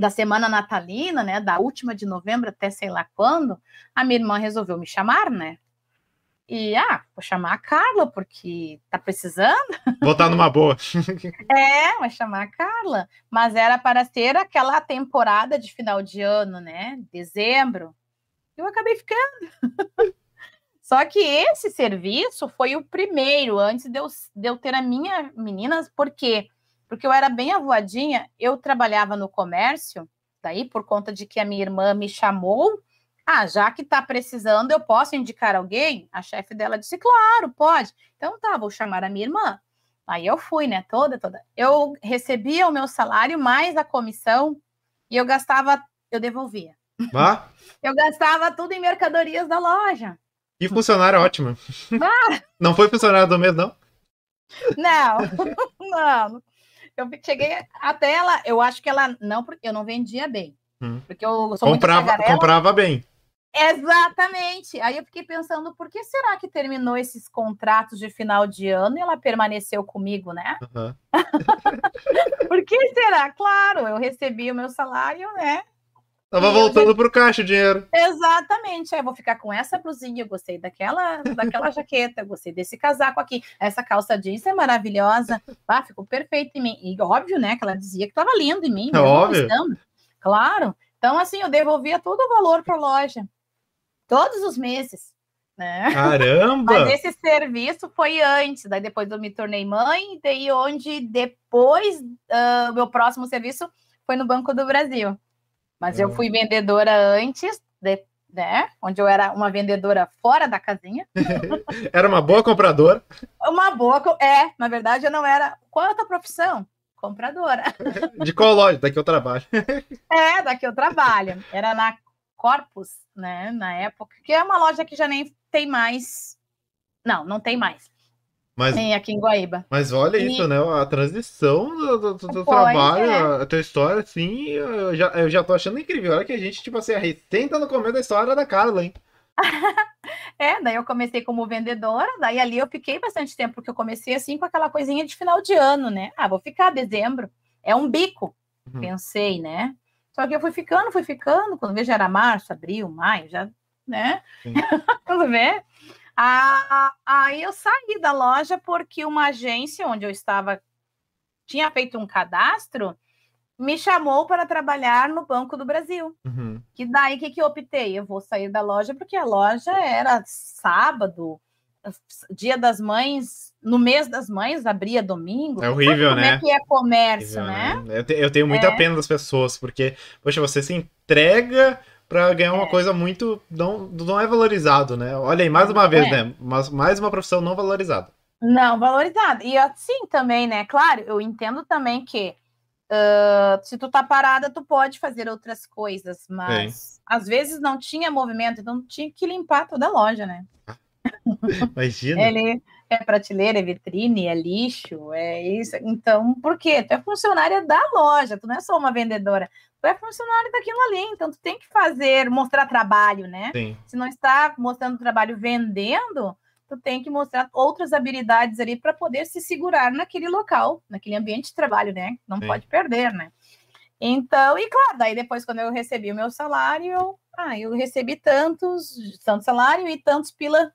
da semana natalina, né, da última de novembro até sei lá quando, a minha irmã resolveu me chamar, né? E, ah, vou chamar a Carla, porque tá precisando. Botar numa boa. é, vou chamar a Carla. Mas era para ser aquela temporada de final de ano, né? Dezembro. Eu acabei ficando. Só que esse serviço foi o primeiro, antes de eu, de eu ter a minha menina, por quê? Porque eu era bem avoadinha, eu trabalhava no comércio, daí por conta de que a minha irmã me chamou ah, já que está precisando, eu posso indicar alguém? A chefe dela disse, claro, pode. Então tá, vou chamar a minha irmã. Aí eu fui, né? Toda, toda. Eu recebia o meu salário mais a comissão e eu gastava, eu devolvia. Ah? Eu gastava tudo em mercadorias da loja. E funcionário ótimo. Ah. Não foi funcionário do mês, não? Não, não. Eu cheguei até ela, eu acho que ela não, porque eu não vendia bem. Hum. Porque eu sou comprava, comprava bem. Exatamente. Aí eu fiquei pensando, por que será que terminou esses contratos de final de ano e ela permaneceu comigo, né? Uhum. por que será? Claro, eu recebi o meu salário, né? Tava voltando eu... pro caixa o dinheiro. Exatamente. Aí eu vou ficar com essa blusinha, eu gostei daquela, daquela jaqueta, eu gostei desse casaco aqui. Essa calça jeans é maravilhosa. Ah, ficou perfeito em mim. E óbvio, né, que ela dizia que tava lindo em mim. É óbvio. Claro. Então, assim, eu devolvia todo o valor para a loja todos os meses. Né? Caramba! Mas esse serviço foi antes, daí depois eu me tornei mãe, daí onde depois uh, meu próximo serviço foi no Banco do Brasil. Mas é. eu fui vendedora antes, de, né? Onde eu era uma vendedora fora da casinha. era uma boa compradora? Uma boa, é, na verdade eu não era. Qual é a tua profissão? Compradora. De qual loja? Daqui eu trabalho. é, daqui eu trabalho. Era na Corpus, né, na época, que é uma loja que já nem tem mais. Não, não tem mais. Mas, tem aqui em Guaíba. Mas olha e... isso, né? A transição do, do, do trabalho, é. a tua história, assim, eu já, eu já tô achando incrível. Olha que a gente, tipo assim, a recém tá no começo da história da Carla, hein? é, daí eu comecei como vendedora, daí ali eu fiquei bastante tempo, porque eu comecei assim com aquela coisinha de final de ano, né? Ah, vou ficar dezembro. É um bico, uhum. pensei, né? Só que eu fui ficando, fui ficando, quando vejo era março, abril, maio, já, né? quando vê. Aí eu saí da loja porque uma agência onde eu estava tinha feito um cadastro me chamou para trabalhar no Banco do Brasil. Uhum. Que daí que, que eu optei? Eu vou sair da loja porque a loja era sábado, dia das mães, no mês das mães, abria domingo. É horrível, como né? Como é que é comércio, horrível, né? né? Eu, te, eu, tenho muita é. pena das pessoas, porque, poxa, você se entrega para ganhar uma é. coisa muito. Não, não é valorizado, né? Olha aí, mais uma vez, é. né? Mas, mais uma profissão não valorizada. Não valorizada. E assim também, né? Claro, eu entendo também que uh, se tu tá parada, tu pode fazer outras coisas, mas às vezes não tinha movimento, então tinha que limpar toda a loja, né? Imagina. Ele é prateleira, é vitrine, é lixo, é isso. Então, por quê? Tu é funcionária da loja, tu não é só uma vendedora. É funcionário daquilo ali, então tu tem que fazer, mostrar trabalho, né? Sim. Se não está mostrando trabalho vendendo, tu tem que mostrar outras habilidades ali para poder se segurar naquele local, naquele ambiente de trabalho, né? Não Sim. pode perder, né? Então, e claro, daí depois quando eu recebi o meu salário, eu, ah, eu recebi tantos, tanto salário e tantos pila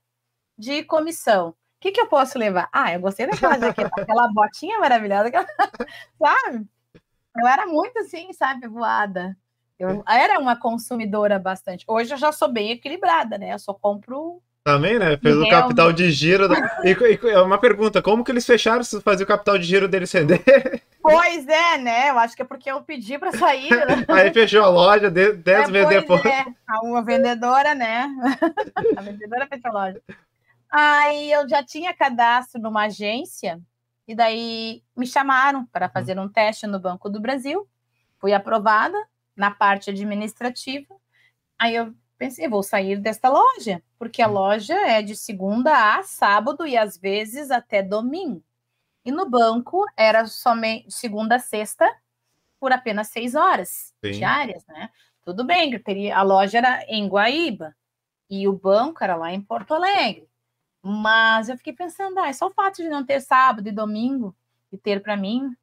de comissão. O que, que eu posso levar? Ah, eu gostei daquela jaqueta, aquela botinha maravilhosa, aquela... sabe? Eu era muito assim, sabe, voada. Eu era uma consumidora bastante. Hoje eu já sou bem equilibrada, né? Eu só compro. Também, né? Fez o capital de giro. Da... E, e, é uma pergunta: como que eles fecharam se fazer o capital de giro deles render? Pois é, né? Eu acho que é porque eu pedi para sair. Né? Aí fechou a loja 10 é, meses depois. É, uma vendedora, né? A vendedora fechou a loja. Aí eu já tinha cadastro numa agência, e daí me chamaram para uhum. fazer um teste no Banco do Brasil. Fui aprovada na parte administrativa. Aí eu pensei, vou sair desta loja, porque a uhum. loja é de segunda a sábado e às vezes até domingo. E no banco era somente segunda a sexta por apenas seis horas Sim. diárias, né? Tudo bem, que teria, a loja era em Guaíba e o banco era lá em Porto Alegre. Mas eu fiquei pensando, ah, é só o fato de não ter sábado e domingo e ter para mim,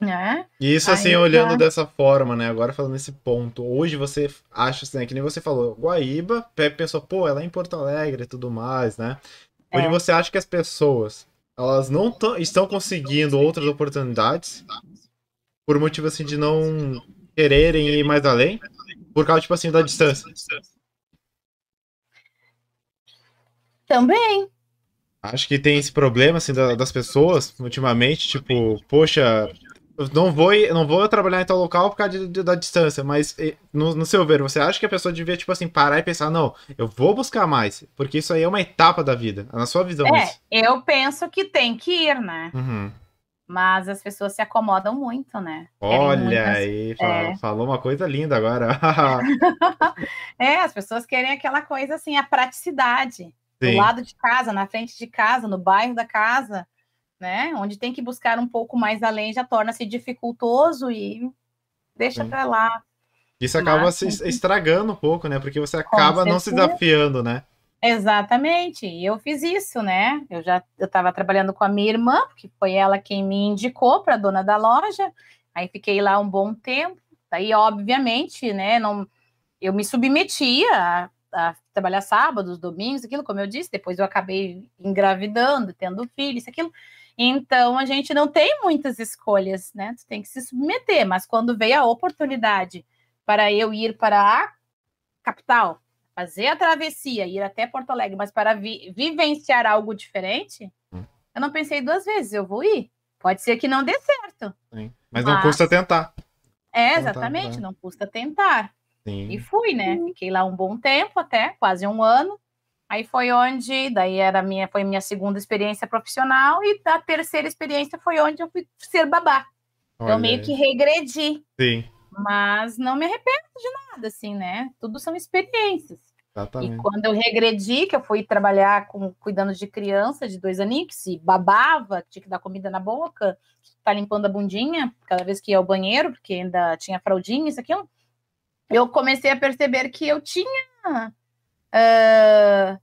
né? E isso assim, Aí olhando já- dessa forma, né? Agora falando nesse ponto, hoje você acha assim, né, que nem você falou, Guaíba, pensou, pô, ela é em Porto Alegre e tudo mais, né? Hoje É. você acha que as pessoas, elas não tão- estão conseguindo outras oportunidades por motivo assim de não quererem ir mais além, por causa tipo assim da distância. Também. Acho que tem esse problema assim da- das pessoas ultimamente, tipo, poxa, não vou não vou trabalhar em tal local por causa de- de- da distância, mas no, no seu ver, você acha que a pessoa devia tipo assim parar e pensar, não, eu vou buscar mais, porque isso aí é uma etapa da vida, na sua visão É, isso. eu penso que tem que ir, né? Uhum. Mas as pessoas se acomodam muito, né? Olha muitas- aí, é. falou uma coisa linda agora. É, as pessoas querem aquela coisa assim, a praticidade. Do Sim. lado de casa, na frente de casa, no bairro da casa, né? Onde tem que buscar um pouco mais além, já torna-se dificultoso e deixa para lá. Isso acaba Mas, se estragando um pouco, né? Porque você acaba não se desafiando, né? Exatamente, e eu fiz isso, né? Eu já eu estava trabalhando com a minha irmã, porque foi ela quem me indicou para a dona da loja. Aí fiquei lá um bom tempo. Daí, obviamente, né? Não, eu me submetia a, a trabalhar sábados, domingos, aquilo, como eu disse. Depois eu acabei engravidando, tendo filho, isso, aquilo. Então a gente não tem muitas escolhas, né? Tu tem que se submeter. Mas quando veio a oportunidade para eu ir para a capital fazer a travessia, ir até Porto Alegre, mas para vi- vivenciar algo diferente, Hum. eu não pensei duas vezes, eu vou ir. Pode ser que não dê certo. Sim. Mas não Mas- custa tentar. É, Tentar, exatamente, né? não custa tentar. Sim. E fui, né? Fiquei lá um bom tempo, até quase um ano. Aí foi onde, daí era minha, foi minha segunda experiência profissional e a terceira experiência foi onde eu fui ser babá. Olha eu meio aí. que regredi, Sim, mas não me arrependo de nada, assim, né? Tudo são experiências. E exatamente. quando eu regredi, que eu fui trabalhar com cuidando de criança de dois aninhos, que se babava, tinha que dar comida na boca, tá limpando a bundinha cada vez que ia ao banheiro, porque ainda tinha fraldinha, isso aquilo. Eu comecei a perceber que eu tinha ah,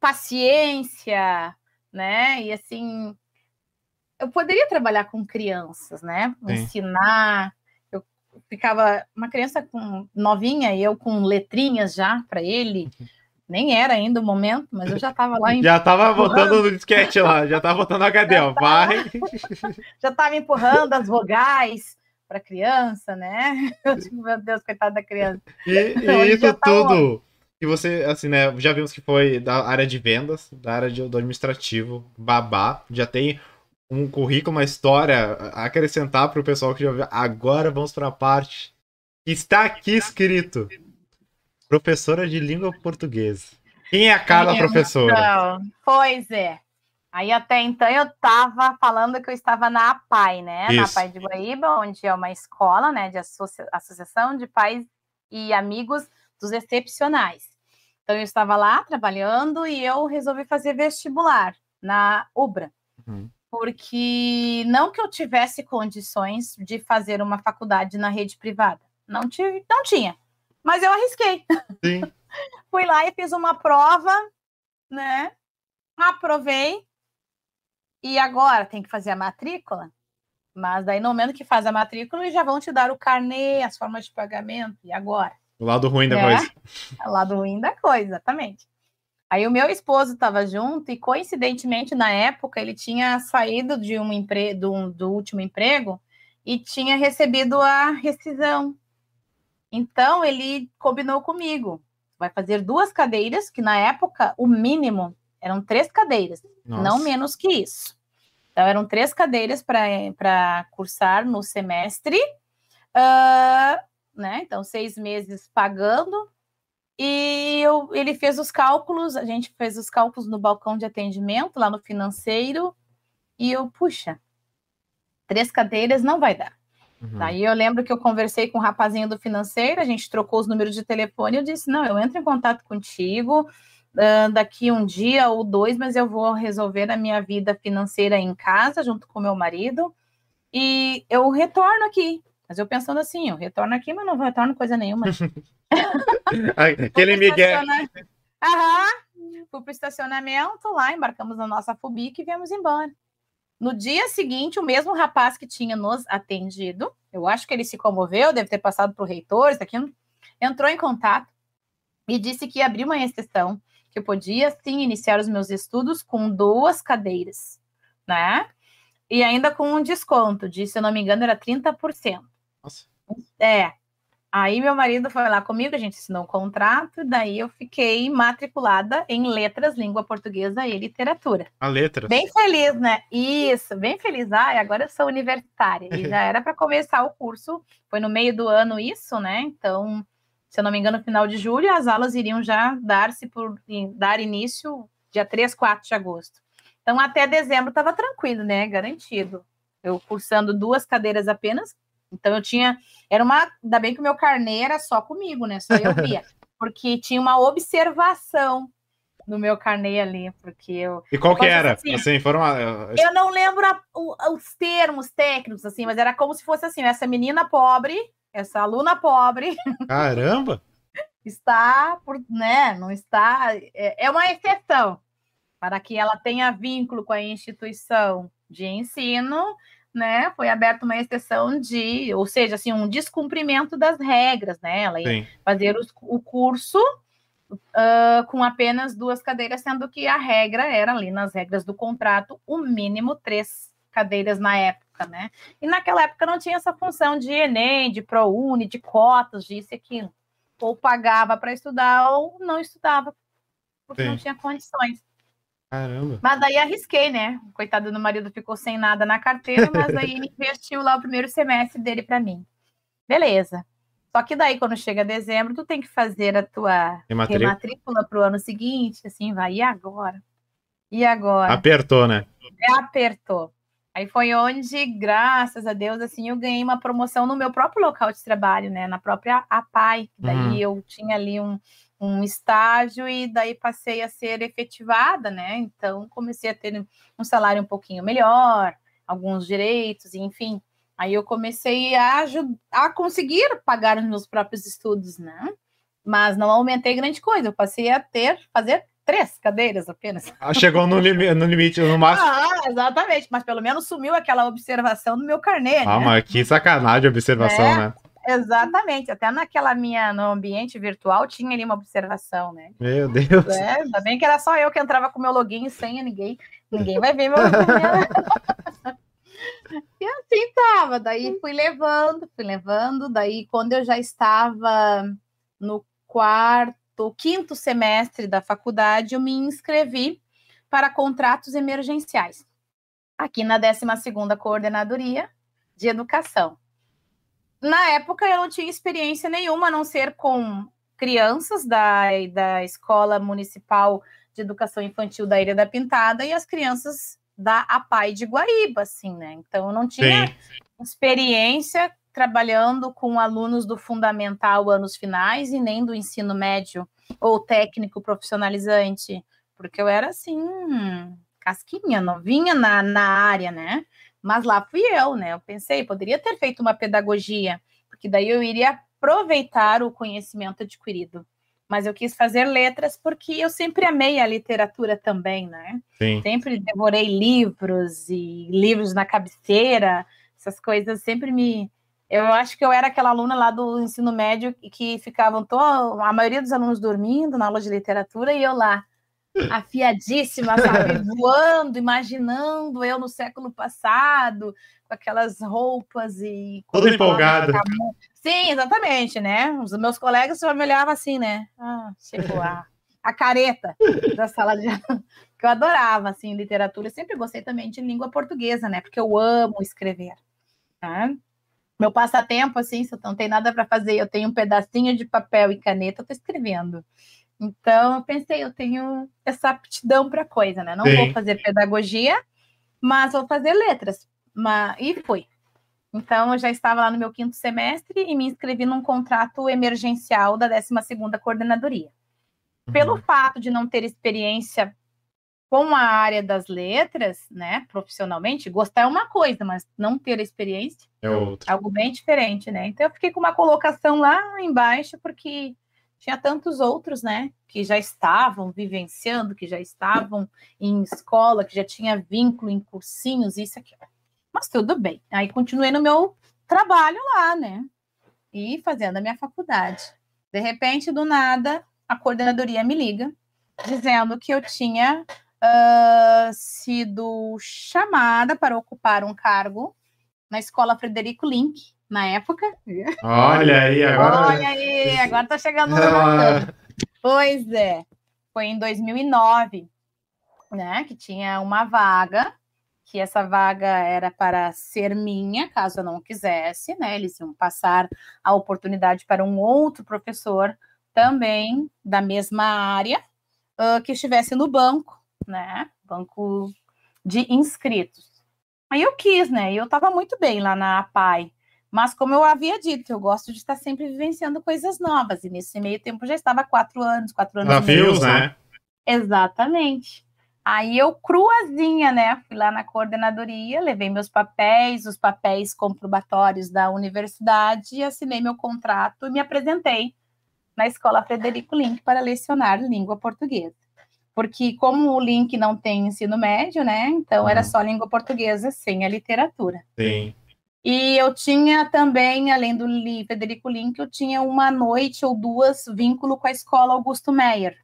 paciência, né? E assim, eu poderia trabalhar com crianças, né? Sim. Ensinar. Eu ficava uma criança com novinha e eu com letrinhas já para ele. Nem era ainda o momento, mas eu já estava lá, Já tava botando no disquete lá, já tava botando HD, ó. Vai. já estava empurrando as vogais para a criança, né? Eu digo, meu Deus, coitada da criança. E, e Então, isso tá tudo que você, assim, né? Já vimos que foi da área de vendas, da área de, do administrativo, babá. Já tem um currículo, uma história a acrescentar pro pessoal que já ouviu. Agora vamos pra parte que está aqui escrito: professora de língua portuguesa. Quem é a Carla, professora? Então, pois é. Aí até então eu estava falando que eu estava na APAI, né? Na Isso. APAI de Guaíba, onde é uma escola, né? De associa- Associação de Pais e Amigos dos Excepcionais. Então eu estava lá trabalhando e eu resolvi fazer vestibular na UBRA. Uhum. Porque não que eu tivesse condições de fazer uma faculdade na rede privada. Não tive, não tinha. Mas eu arrisquei fui lá e fiz uma prova, né? Aprovei. E agora tem que fazer a matrícula. Mas daí no momento que faz a matrícula, já vão te dar o carnê, as formas de pagamento. E agora? O lado ruim da É. coisa. O lado ruim da coisa, exatamente. Aí o meu esposo estava junto e coincidentemente na época ele tinha saído de um empre... do, do último emprego e tinha recebido a rescisão. Então ele combinou comigo, vai fazer duas cadeiras, que na época o mínimo eram três cadeiras, não Nossa. menos que isso. Então eram três cadeiras para cursar no semestre, ah, né? Então seis meses pagando e eu- ele fez os cálculos, a gente fez os cálculos no balcão de atendimento, lá no financeiro, e eu, puxa, três cadeiras não vai dar. Uhum. Daí eu lembro que eu conversei com o rapazinho do financeiro, a gente trocou os números de telefone, eu disse, não, eu entro em contato contigo, uh, daqui um dia ou dois, mas eu vou resolver a minha vida financeira em casa, junto com meu marido, e eu retorno aqui. Mas eu pensando assim, eu retorno aqui, mas não retorno coisa nenhuma. Aquele Miguel. Aham. Fui para o estacionamento lá, embarcamos na nossa Fubic e viemos embora. No dia seguinte, o mesmo rapaz que tinha nos atendido, eu acho que ele se comoveu, deve ter passado para o reitor, isso aqui, entrou em contato e disse que ia abrir uma exceção, que eu podia sim iniciar os meus estudos com duas cadeiras, né? E ainda com um desconto de, se eu não me engano, era 30%. Nossa. É, Aí meu marido foi lá comigo, a gente assinou um contrato, daí eu fiquei matriculada em letras, língua portuguesa e literatura. A letras. Bem feliz, né? Isso, bem feliz. Ai, agora eu sou universitária. E já era para começar o curso. Foi no meio do ano isso, né? Então, se eu não me engano, no final de julho, as aulas iriam já dar-se por dar início dia 3, 4 de agosto. Então, até dezembro estava tranquilo, né? Garantido. Eu cursando duas cadeiras apenas, então eu tinha, era uma, ainda bem que o meu carnê era só comigo, né? Só eu via, porque tinha uma observação no meu carnê ali, porque eu. E qual que era? Assim, assim foram Eu não lembro a, o, os termos técnicos, assim, mas era como se fosse assim: essa menina pobre, essa aluna pobre. Caramba! está por, né? Não está. É, é uma exceção para que ela tenha vínculo com a instituição de ensino né, foi aberta uma exceção de, ou seja, assim, um descumprimento das regras, né? Ela ia Sim. fazer os, o curso uh, com apenas duas cadeiras, sendo que a regra era ali nas regras do contrato, o mínimo três cadeiras na época, né? E naquela época não tinha essa função de Enem, de ProUni, de cotas, disso e aquilo. Ou pagava para estudar ou não estudava, porque Sim. não tinha condições. Caramba. Mas daí arrisquei, né? Coitado do marido ficou sem nada na carteira, mas aí ele investiu lá o primeiro semestre dele para mim. Beleza. Só que daí, quando chega dezembro, tu tem que fazer a tua rematrícula, rematrícula para o ano seguinte, assim, vai, e agora? E agora? Apertou, né? É, apertou. Aí foi onde, graças a Deus, assim, eu ganhei uma promoção no meu próprio local de trabalho, né? Na própria APAI. Daí uhum. eu tinha ali um, um estágio e daí passei a ser efetivada, né? Então comecei a ter um salário um pouquinho melhor, alguns direitos, enfim. Aí eu comecei a, a conseguir pagar os meus próprios estudos, né? Mas não aumentei grande coisa, eu passei a ter, fazer três cadeiras apenas. Ah, chegou no, limite, no limite, no máximo. Ah, exatamente, mas pelo menos sumiu aquela observação do meu carnê. Ah, né? mas que sacanagem observação, é, né? Exatamente, até naquela minha, no ambiente virtual tinha ali uma observação, né? Meu Deus. É, ainda bem que era só eu que entrava com meu login e senha, ninguém, ninguém vai ver meu. e assim tava, daí fui levando, fui levando, daí quando eu já estava no quarto, quinto semestre da faculdade, eu me inscrevi para contratos emergenciais, aqui na 12ª Coordenadoria de Educação. Na época eu não tinha experiência nenhuma, a não ser com crianças da, da Escola Municipal de Educação Infantil da Ilha da Pintada e as crianças da APAI de Guaíba, assim, né? Então eu não tinha Sim. experiência trabalhando com alunos do fundamental anos finais e nem do ensino médio ou técnico profissionalizante, porque eu era assim, casquinha, novinha na, na área, né? Mas lá fui eu, né? Eu pensei, poderia ter feito uma pedagogia, porque daí eu iria aproveitar o conhecimento adquirido. Mas eu quis fazer letras porque eu sempre amei a literatura também, né? Sim. Sempre devorei livros e livros na cabeceira, essas coisas sempre me. Eu acho que eu era aquela aluna lá do ensino médio que ficavam to... a maioria dos alunos dormindo na aula de literatura e eu lá afiadíssima, sabe? Voando, imaginando eu no século passado, com aquelas roupas e. Toda empolgada. Sim, exatamente, né? Os meus colegas só me olhavam assim, né? Ah, chegou a, a careta da sala de que eu adorava, assim, literatura. Eu sempre gostei também de língua portuguesa, né? Porque eu amo escrever. Tá? Meu passatempo, assim, se eu não tenho nada para fazer, eu tenho um pedacinho de papel e caneta, eu tô escrevendo. Então, eu pensei, eu tenho essa aptidão para coisa, né? Não Sim. vou fazer pedagogia, mas vou fazer letras. Mas... E fui. Então, eu já estava lá no meu quinto semestre e me inscrevi num contrato emergencial da 12ª Coordenadoria. Pelo fato de não ter experiência com a área das letras, né, profissionalmente, gostar é uma coisa, mas não ter experiência é outra. algo bem diferente, né? Então eu fiquei com uma colocação lá embaixo porque tinha tantos outros, né, que já estavam vivenciando, que já estavam em escola, que já tinha vínculo em cursinhos, isso aqui. Mas tudo bem. Aí continuei no meu trabalho lá, né? E fazendo a minha faculdade. De repente, do nada, a coordenadoria me liga dizendo que eu tinha uh, sido chamada para ocupar um cargo na escola Frederico Link, na época. Olha aí, agora. Olha aí, agora tá chegando Pois é, foi em 2009, né, que tinha uma vaga, que essa vaga era para ser minha, caso eu não quisesse, né, eles iam passar a oportunidade para um outro professor também da mesma área, uh, que estivesse no banco, né? Banco de inscritos. Aí eu quis, né? E eu estava muito bem lá na APAI. Mas, como eu havia dito, eu gosto de estar sempre vivenciando coisas novas. E nesse meio tempo já estava quatro anos, quatro anos. Desafios, né? Exatamente. Aí eu, cruazinha, né? Fui lá na coordenadoria, levei meus papéis, os papéis comprobatórios da universidade, assinei meu contrato e me apresentei na Escola Frederico Link para lecionar língua portuguesa. Porque como o Link não tem ensino médio, né? Então uhum. era só língua portuguesa sem a literatura. Sim. E eu tinha também, além do Frederico Link, eu tinha uma noite ou duas vínculo com a escola Augusto Meyer.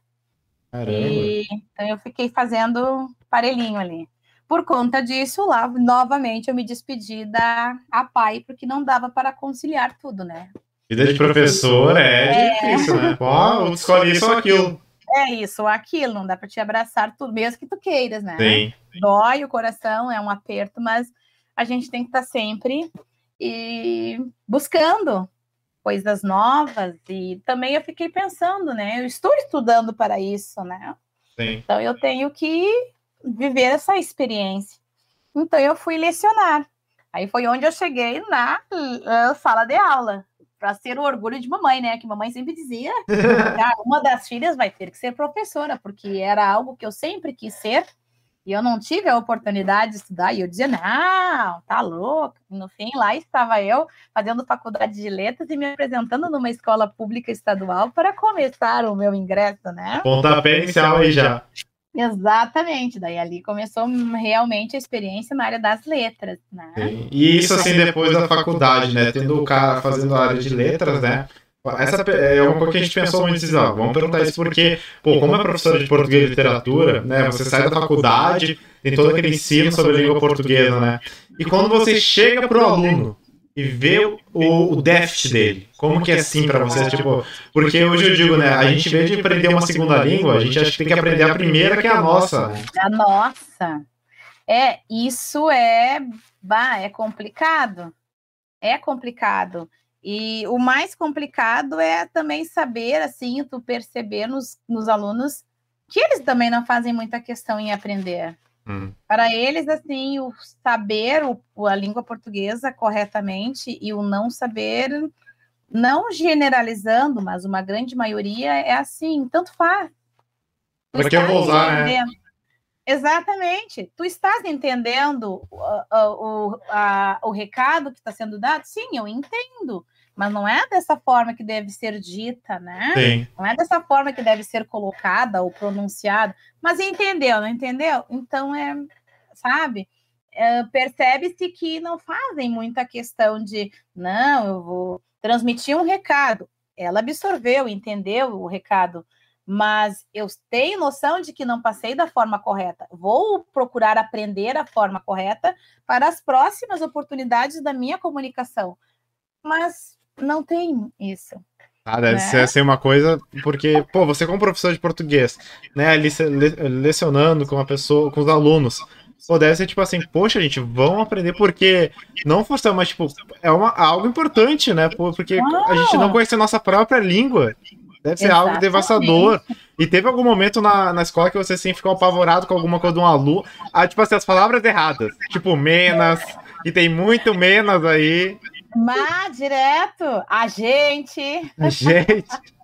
Caramba. E, então eu fiquei fazendo parelhinho ali. Por conta disso, lá novamente eu me despedi da APAI, porque não dava para conciliar tudo, né? Vida de professor é, é difícil, né? Pô, escolhi isso ou aquilo. É isso, ou aquilo, não dá para te abraçar tudo, mesmo que tu queiras, né? Sim. Dói o coração, é um aperto, mas a gente tem que estar tá sempre e buscando coisas novas e também eu fiquei pensando, né? Eu estou estudando para isso, né? Sim. Então eu tenho que viver essa experiência. Então eu fui lecionar. Aí foi onde eu cheguei na uh, sala de aula para ser o orgulho de mamãe, né? Que mamãe sempre dizia, ah, uma das filhas vai ter que ser professora, porque era algo que eu sempre quis ser, e eu não tive a oportunidade de estudar, e eu dizia, não, tá louco. No fim, lá estava eu fazendo faculdade de letras e me apresentando numa escola pública estadual para começar o meu ingresso, né? Pontapé inicial aí já. Exatamente, daí ali começou realmente a experiência na área das letras, né? E isso assim depois da faculdade, né? Tendo o cara fazendo a área de letras, né? Essa é uma coisa que a gente pensou muito, assim, ó, vamos perguntar isso porque, pô, como é professor de português e literatura, né? Você sai da faculdade, tem todo aquele ensino sobre a língua portuguesa, né? E quando você chega pro aluno e ver o, o déficit dele. Como que é assim para vocês? Tipo, porque hoje eu digo, né? A gente, em vez de aprender uma segunda língua, a gente acha que tem que aprender a primeira, que é a nossa. Né? A nossa. É, isso é, bah, é complicado. É complicado. E o mais complicado é também saber, assim, tu perceber nos, nos alunos que eles também não fazem muita questão em aprender. Hum. Para eles, assim, o saber o, a língua portuguesa corretamente e o não saber, não generalizando, mas uma grande maioria é assim, tanto faz. Para que eu vou usar, né? Exatamente. Tu estás entendendo o, o, a, o recado que está sendo dado? Sim, eu entendo. Mas não é dessa forma que deve ser dita, né? Sim. Não é dessa forma que deve ser colocada ou pronunciada. Mas entendeu, não entendeu? Então é, sabe? É, Percebe-se que não fazem muita questão de, não, eu vou transmitir um recado. Ela absorveu, entendeu o recado, mas eu tenho noção de que não passei da forma correta. Vou procurar aprender a forma correta para as próximas oportunidades da minha comunicação. Mas não tem isso. Ah, deve né? ser assim uma coisa, porque, pô, você como professor de português, né, ali lecionando com uma pessoa, com os alunos, pô, deve ser tipo assim, poxa, gente, vão aprender porque não forçar, mas tipo, é uma, algo importante, né, porque a gente não conhece a nossa própria língua. Deve ser Exatamente. algo devastador. E teve algum momento na, na escola que você assim ficou apavorado com alguma coisa de um aluno, ah, tipo assim, as palavras erradas, tipo menas, e tem muito menos aí. Mas direto, a gente. A gente.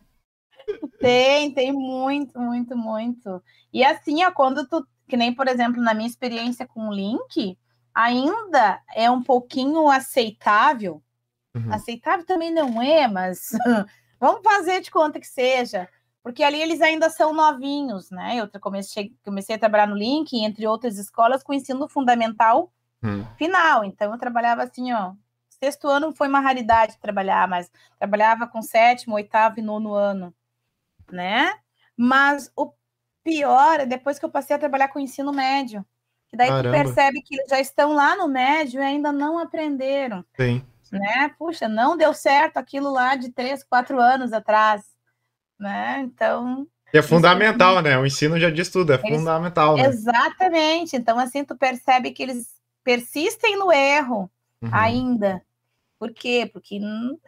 Tem, tem muito, muito, muito. E assim, ó, quando tu, que nem, por exemplo, na minha experiência com o Link, ainda é um pouquinho aceitável. Uhum. Aceitável também não é, mas vamos fazer de conta que seja. Porque ali eles ainda são novinhos, né? Eu comecei, comecei a trabalhar no Link, entre outras escolas, com ensino fundamental hum. final. Então, eu trabalhava assim, ó. Sexto ano foi uma raridade trabalhar, mas trabalhava com sétimo, oitavo e nono ano, né? Mas o pior é depois que eu passei a trabalhar com ensino médio. Que daí Caramba. tu percebe que eles já estão lá no médio e ainda não aprenderam. Sim. Né? Puxa, não deu certo aquilo lá de três, quatro anos atrás né? Então. é fundamental, né? O ensino já diz tudo, é eles... fundamental. Né? Exatamente. Então, assim, tu percebe que eles persistem no erro uhum. ainda. Por quê? Porque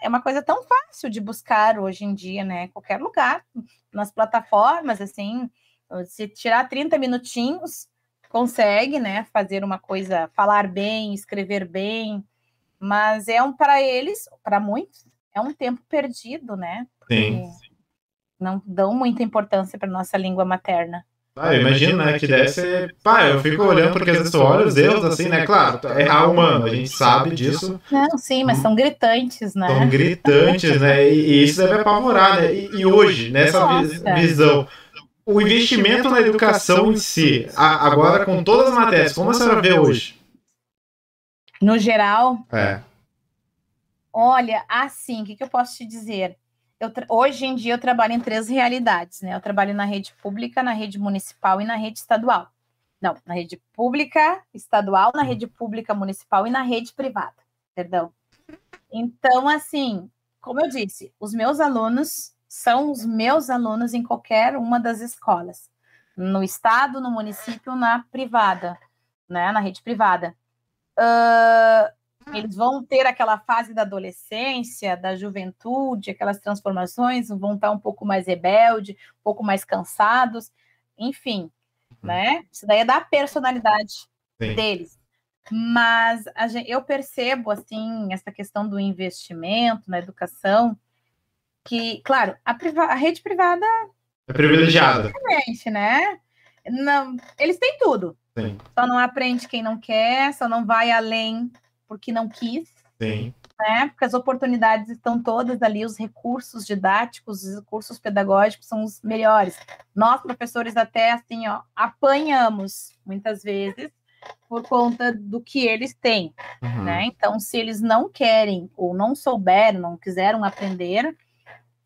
é uma coisa tão fácil de buscar hoje em dia, né? Qualquer lugar, nas plataformas, assim, se tirar 30 minutinhos, consegue, né? Fazer uma coisa, falar bem, escrever bem, mas é um para eles, para muitos, é um tempo perdido, né? Porque Sim não dão muita importância para nossa língua materna. Ah, eu imagino, né, que deve ser... Pá, eu fico olhando porque às vezes tu olha os erros assim, né, claro, é errar humano, a gente sabe disso. Não, sim, mas são gritantes, né? São gritantes, né, e, isso deve apavorar, né, e, e hoje, nessa Nossa. visão, o investimento na educação em si, agora com todas as matérias, como a senhora vê hoje? No geral? É. Olha, assim, o que, que eu posso te dizer? Eu, hoje em dia eu trabalho em três realidades, né? Eu trabalho na rede pública, na rede municipal e na rede estadual. Não, na rede pública estadual, na rede pública municipal e na rede privada, perdão. Então, assim, como eu disse, os meus alunos são os meus alunos em qualquer uma das escolas, no estado, no município, na privada, né? Na rede privada. Uh, eles vão ter aquela fase da adolescência, da juventude, aquelas transformações, vão estar um pouco mais rebelde, um pouco mais cansados, enfim, uhum. né? Isso daí é da personalidade Sim. deles. Mas gente, eu percebo, assim, essa questão do investimento na educação, que, claro, a, a rede privada... É privilegiada. né? Não, eles têm tudo. Sim. Só não aprende quem não quer, só não vai além porque não quis. Sim. Né? Porque as oportunidades estão todas ali, os recursos didáticos, os recursos pedagógicos são os melhores. Nós, professores, até assim, ó, apanhamos muitas vezes por conta do que eles têm, uhum. né? Então, se eles não querem ou não souberam, não quiseram aprender,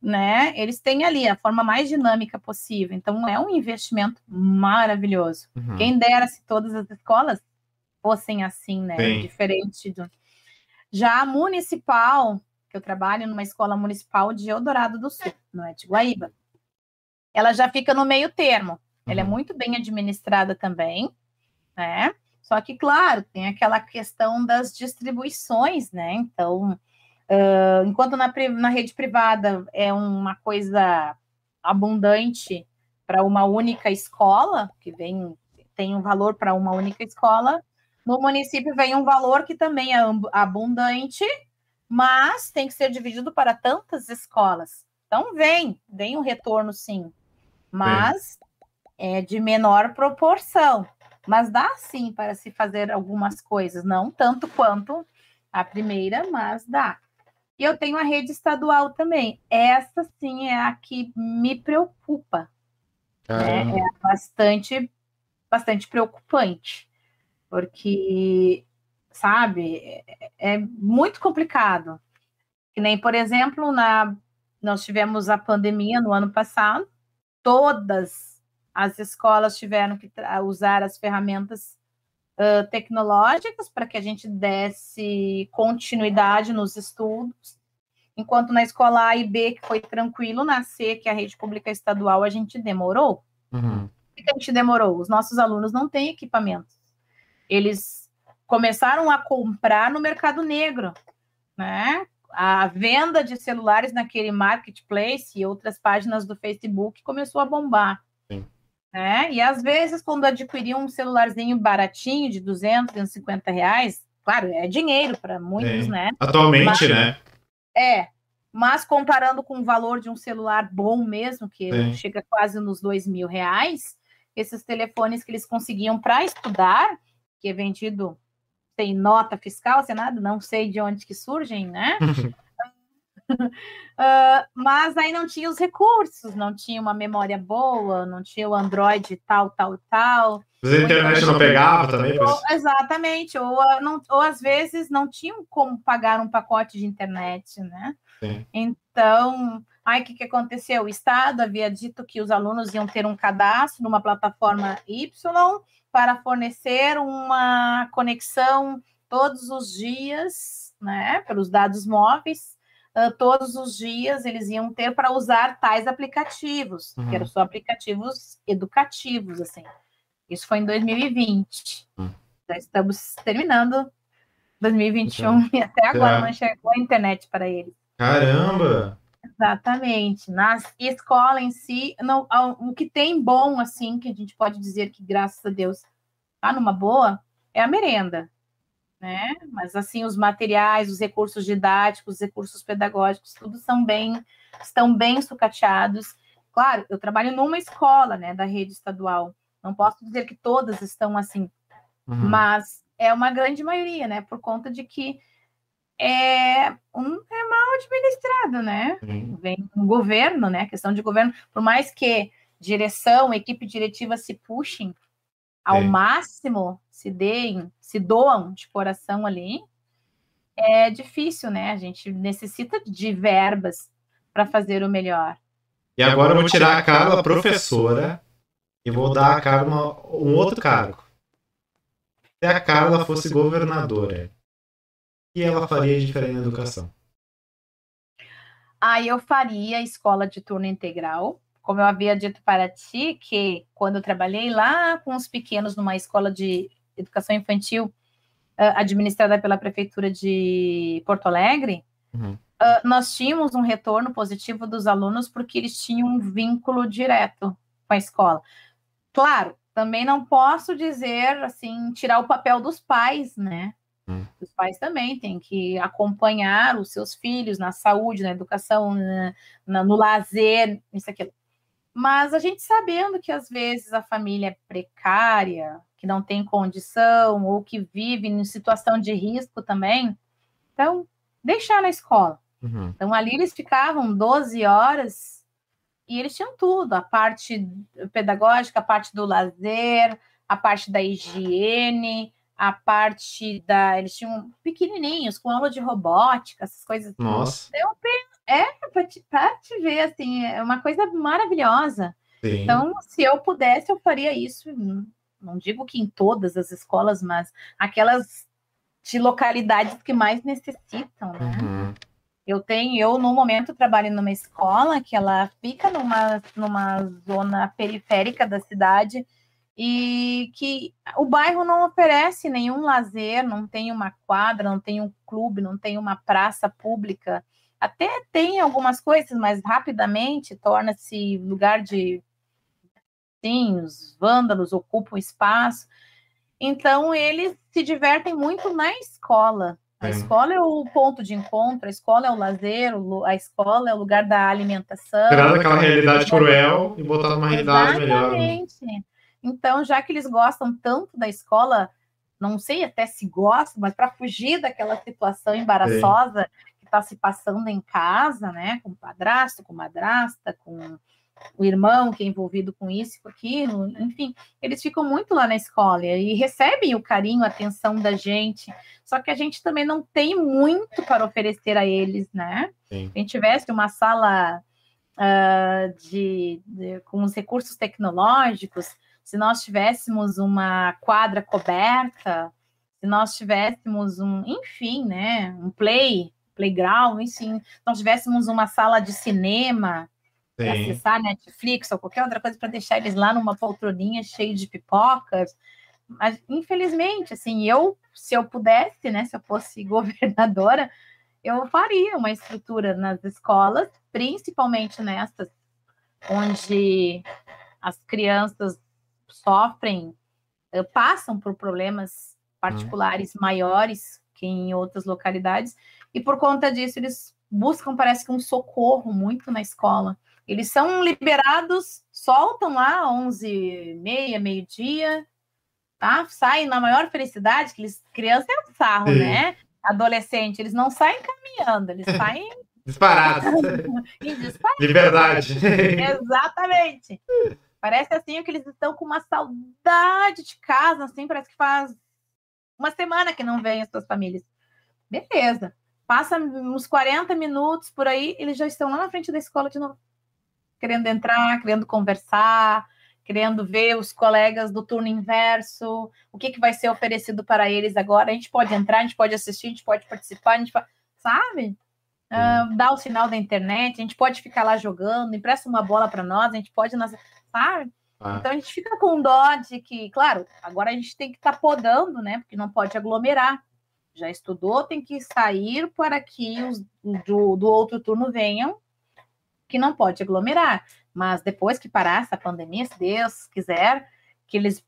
né? Eles têm ali a forma mais dinâmica possível. Então, é um investimento maravilhoso. Uhum. Quem dera se todas as escolas fossem assim, né? Diferente do. Já a municipal, que eu trabalho numa escola municipal de Eldorado do Sul, não é de Guaíba, ela já fica no meio termo. Ela é uhum. muito bem administrada também, né? Só que, claro, tem aquela questão das distribuições, né? Então, uh, enquanto na, na rede privada é uma coisa abundante para uma única escola, que vem tem um valor para uma única escola, no município vem um valor que também é abundante, mas tem que ser dividido para tantas escolas. Então vem, vem um retorno sim, mas é, é de menor proporção. Mas dá sim para se fazer algumas coisas, não tanto quanto a primeira, mas dá. E eu tenho a rede estadual também. Essa sim é a que me preocupa. Né? É bastante, bastante preocupante porque, sabe, é, é muito complicado. Que nem, por exemplo, na, nós tivemos a pandemia no ano passado, todas as escolas tiveram que usar as ferramentas uh, tecnológicas para que a gente desse continuidade nos estudos, enquanto na escola A e B, que foi tranquilo, na C, que é a rede pública estadual, a gente demorou. Uhum. Por que a gente demorou? Os nossos alunos não têm equipamentos eles começaram a comprar no mercado negro, né? A venda de celulares naquele marketplace e outras páginas do Facebook começou a bombar. Sim. Né? E às vezes, quando adquiriam um celularzinho baratinho de 200, 250 reais, claro, é dinheiro para muitos, Sim. né? Atualmente, Mas, né? É. mas comparando com o valor de um celular bom mesmo, que Sim. chega quase nos dois mil reais, esses telefones que eles conseguiam para estudar, que é vendido sem nota fiscal, sem nada, não sei de onde que surgem, né? uh, mas aí não tinha os recursos, não tinha uma memória boa, não tinha o Android tal, tal, tal. Mas a internet não pegava também? Ou, exatamente, ou, não, ou às vezes não tinham como pagar um pacote de internet, né? Sim. Então, aí o que, que aconteceu? O Estado havia dito que os alunos iam ter um cadastro numa plataforma Y para fornecer uma conexão todos os dias, né, pelos dados móveis, uh, todos os dias eles iam ter para usar tais aplicativos, uhum. que eram só aplicativos educativos, assim. Isso foi em 2020. Uhum. Já estamos terminando 2021 então, e até agora é. não chegou a internet para eles. Caramba! Exatamente. Na escola em si, não, o que tem bom, assim, que a gente pode dizer que, graças a Deus, tá numa boa, é a merenda. Né? Mas assim, os materiais, os recursos didáticos, os recursos pedagógicos, tudo são bem, estão bem sucateados. Claro, eu trabalho numa escola, né, da rede estadual. Não posso dizer que todas estão assim, uhum. mas é uma grande maioria, né, por conta de que é, um, é mal administrado, né? Uhum. Vem um governo, né? Questão de governo, por mais que direção, equipe diretiva se puxem ao é. máximo, se deem, se doam de coração ali, é difícil, né? A gente necessita de verbas para fazer o melhor. E agora eu vou tirar a Carla professora e vou dar a Carla um outro cargo. Se a Carla fosse governadora, que ela faria de diferente na educação? Aí eu faria escola de turno integral. Como eu havia dito para ti, que quando eu trabalhei lá com os pequenos numa escola de educação infantil uh, administrada pela prefeitura de Porto Alegre, uhum. uh, nós tínhamos um retorno positivo dos alunos porque eles tinham um vínculo direto com a escola. Claro, também não posso dizer assim, tirar o papel dos pais, né? Hum. Os pais também têm que acompanhar os seus filhos na saúde, na educação, na, na, no lazer, isso aqui. Mas a gente sabendo que às vezes a família é precária, que não tem condição, ou que vive em situação de risco também, então deixar na escola. Uhum. Então ali eles ficavam 12 horas e eles tinham tudo, a parte pedagógica, a parte do lazer, a parte da higiene, a parte da. Eles tinham pequenininhos, com aula de robótica, essas coisas. Nossa. Eu, é, para te, te ver, assim, é uma coisa maravilhosa. Sim. Então, se eu pudesse, eu faria isso. Não digo que em todas as escolas, mas aquelas de localidades que mais necessitam, né? Uhum. Eu tenho, eu no momento trabalho numa escola que ela fica numa, numa zona periférica da cidade e que o bairro não oferece nenhum lazer, não tem uma quadra, não tem um clube, não tem uma praça pública. Até tem algumas coisas, mas rapidamente torna-se lugar de. Sim, os vândalos ocupam espaço. Então, eles se divertem muito na escola. A escola é o ponto de encontro, a escola é o lazer, a escola é o lugar da alimentação. Tirar daquela realidade cruel e botar numa realidade melhor. Né? Exatamente. Então, já que eles gostam tanto da escola, não sei até se gostam, mas para fugir daquela situação embaraçosa que está se passando em casa, né, com o padrasto, com madrasta, com o irmão que é envolvido com isso, com aquilo, enfim, eles ficam muito lá na escola e recebem o carinho, a atenção da gente, só que a gente também não tem muito para oferecer a eles, né? Sim. Se a gente tivesse uma sala uh, de, de, com os recursos tecnológicos, se nós tivéssemos uma quadra coberta, se nós tivéssemos um, enfim, né, um play, playground, enfim, se nós tivéssemos uma sala de cinema, para acessar Netflix ou qualquer outra coisa para deixar eles lá numa poltroninha cheia de pipocas. Mas, infelizmente, assim, eu, se eu pudesse, né, se eu fosse governadora, eu faria uma estrutura nas escolas, principalmente nessas onde as crianças sofrem, eh, passam por problemas particulares uhum. maiores que em outras localidades, e por conta disso eles buscam, parece que um socorro muito na escola. Eles são liberados, soltam lá 11 meia, meio-dia, tá? Saem na maior felicidade, que eles, criança é um sarro, Sim. né? Adolescente, eles não saem caminhando, eles saem Disparados. Liberdade. Exatamente. Parece assim que eles estão com uma saudade de casa, assim, parece que faz uma semana que não vêm as suas famílias. Beleza. Passa uns 40 minutos por aí, eles já estão lá na frente da escola de novo. Querendo entrar, querendo conversar, querendo ver os colegas do turno inverso, o que, que vai ser oferecido para eles agora. A gente pode entrar, a gente pode assistir, a gente pode participar, a gente pode... sabe? Uh, dá o sinal da internet, a gente pode ficar lá jogando, empresta uma bola para nós, a gente pode, sabe? Ah. Então a gente fica com dó de que, claro, agora a gente tem que estar tá podando, né? Porque não pode aglomerar. Já estudou, tem que sair para que os do, do outro turno venham, que não pode aglomerar. Mas depois que parar essa pandemia, se Deus quiser, que eles.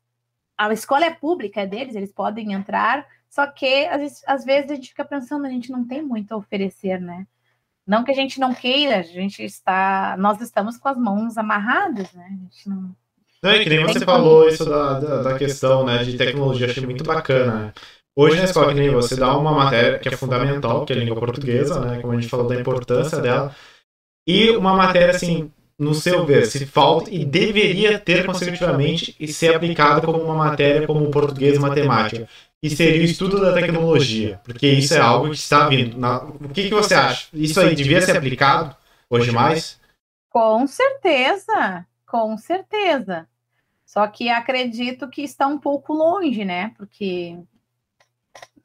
A escola é pública, é deles, eles podem entrar, só que às, às vezes a gente fica pensando, a gente não tem muito a oferecer, né? Não que a gente não queira, a gente está, nós estamos com as mãos amarradas, né? A gente não. Não, é que nem você falou isso da, da, da, questão né, de tecnologia, achei muito bacana. Né? Hoje na escola, que nem você dá uma matéria que é fundamental, que é a língua portuguesa, né? Como a gente falou da importância dela. E uma matéria, assim, no seu ver, se falta e deveria ter consecutivamente e ser aplicada como uma matéria como português e matemática que seria o estudo da tecnologia, porque isso é algo que está vindo. Na... O que, que você acha? Isso aí devia ser aplicado hoje mais? Com certeza, com certeza. Só que acredito que está um pouco longe, né? Porque.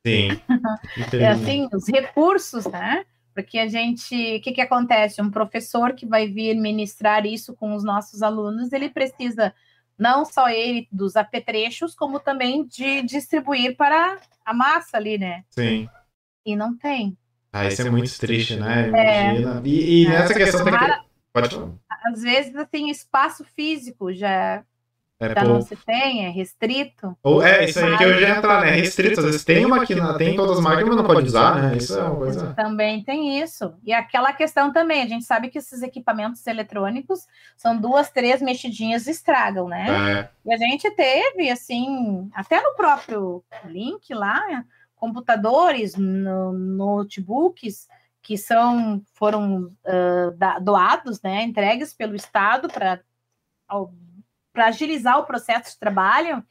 Sim. é assim, os recursos, né? Porque a gente. O que, que acontece? Um professor que vai vir ministrar isso com os nossos alunos, ele precisa não só ele dos apetrechos, como também de distribuir para a massa ali, né? Sim. E não tem. Ah, isso é muito triste, né? É. Imagina. É. E, e nessa questão da... Pode falar. Às vezes, assim, espaço físico já é, já não se tem, é restrito. Ou, é, isso aí que eu já entrar, né? Restrito. Às vezes tem uma que tem todas as marcas, mas não pode usar, né? Isso é uma coisa. Também tem isso. E aquela questão também, a gente sabe que esses equipamentos eletrônicos são duas, três mexidinhas e estragam, né? É. E a gente teve, assim, até no próprio link lá, computadores, no, notebooks que são foram uh, doados, né, entregues pelo Estado para para agilizar o processo de trabalho,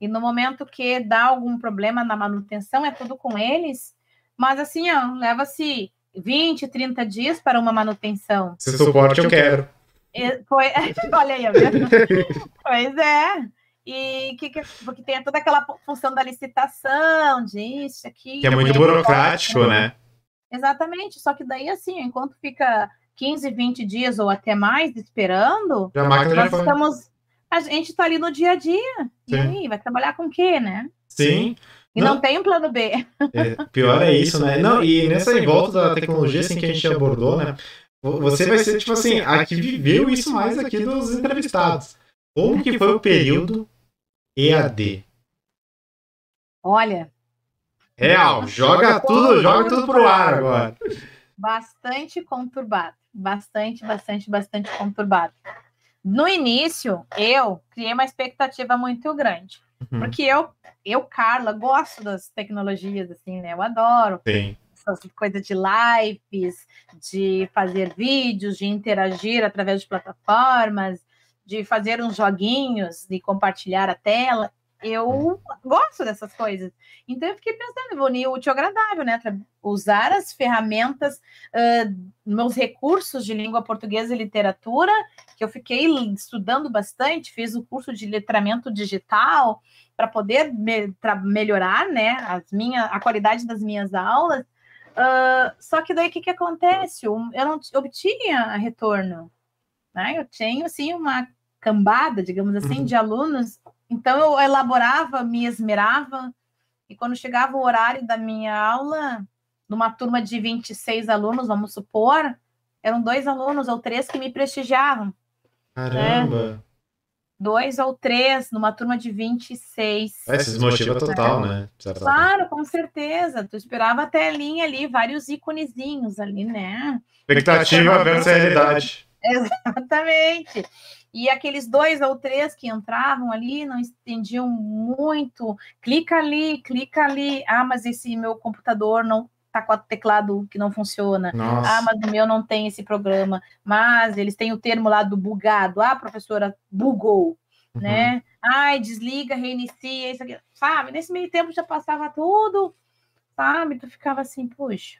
e no momento que dá algum problema na manutenção, é tudo com eles, mas assim, leva-se 20, 30 dias para uma manutenção. Se suporte, eu quero. E, foi, olha aí, pois é. E que, que, porque tem toda aquela função da licitação, disso, aqui. Que é muito burocrático, né? Exatamente. Só que daí, assim, enquanto fica 15, 20 dias ou até mais esperando, já nós estamos a gente está ali no dia a dia. Sim. E aí, vai trabalhar com o quê, né? Sim. E não, não tem um plano B. É, pior é isso, né? Não, e nessa em volta da tecnologia assim, que a gente abordou, né? Você vai ser, tipo assim, a que viveu isso mais aqui dos entrevistados. Como que foi o período EAD? Olha. Real, joga tudo, joga tudo pro ar agora. Bastante conturbado. Bastante, bastante, bastante conturbado. No início, eu criei uma expectativa muito grande. Uhum. Porque eu, eu, Carla, gosto das tecnologias, assim, né? Eu adoro. Sim. Essas coisas de lives, de fazer vídeos, de interagir através de plataformas, de fazer uns joguinhos, de compartilhar a tela eu gosto dessas coisas. Então eu fiquei pensando, vou unir o útil agradável, né? Usar as ferramentas, uh, meus recursos de língua portuguesa e literatura, que eu fiquei estudando bastante, fiz o curso de letramento digital para poder me, melhorar, né, as minha, a qualidade das minhas aulas. Uh, só que daí o que, que acontece? Eu, não obtinha retorno. Né? Eu tenho assim uma cambada, digamos assim, uhum. de alunos então eu elaborava, me esmerava, e quando chegava o horário da minha aula, numa turma de 26 alunos, vamos supor, eram dois alunos ou três que me prestigiavam. Caramba! Né? dois ou três numa turma de 26. É, se desmotiva total, né? Claro, com certeza. Tu esperava a telinha ali, vários íconezinhos ali, né? Expectativa versus realidade. Exatamente. E aqueles dois ou três que entravam ali não entendiam muito. Clica ali, clica ali. Ah, mas esse meu computador não tá com o teclado que não funciona. Nossa. Ah, mas o meu não tem esse programa. Mas eles têm o termo lá do bugado. Ah, professora, bugou, uhum. né? Ai, desliga, reinicia, isso aqui. Sabe? Nesse meio tempo já passava tudo, sabe? Tu ficava assim, puxa,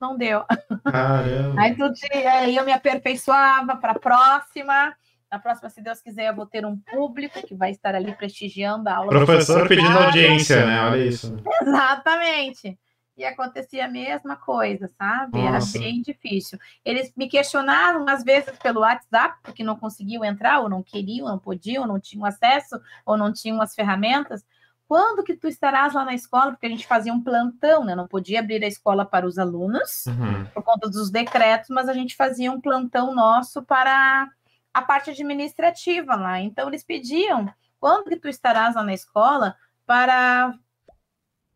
não deu. Caramba. Aí, tu, aí eu me aperfeiçoava para a próxima. Na próxima, se Deus quiser, eu vou ter um público que vai estar ali prestigiando a aula. Professor pedindo audiência, né? Olha isso. Exatamente e acontecia a mesma coisa, sabe? Nossa. Era bem difícil. Eles me questionavam, às vezes, pelo WhatsApp, porque não conseguiam entrar, ou não queriam, não podiam, ou não tinham acesso, ou não tinham as ferramentas. Quando que tu estarás lá na escola? Porque a gente fazia um plantão, né? Não podia abrir a escola para os alunos, uhum. por conta dos decretos, mas a gente fazia um plantão nosso para a parte administrativa lá. Então, eles pediam, quando que tu estarás lá na escola para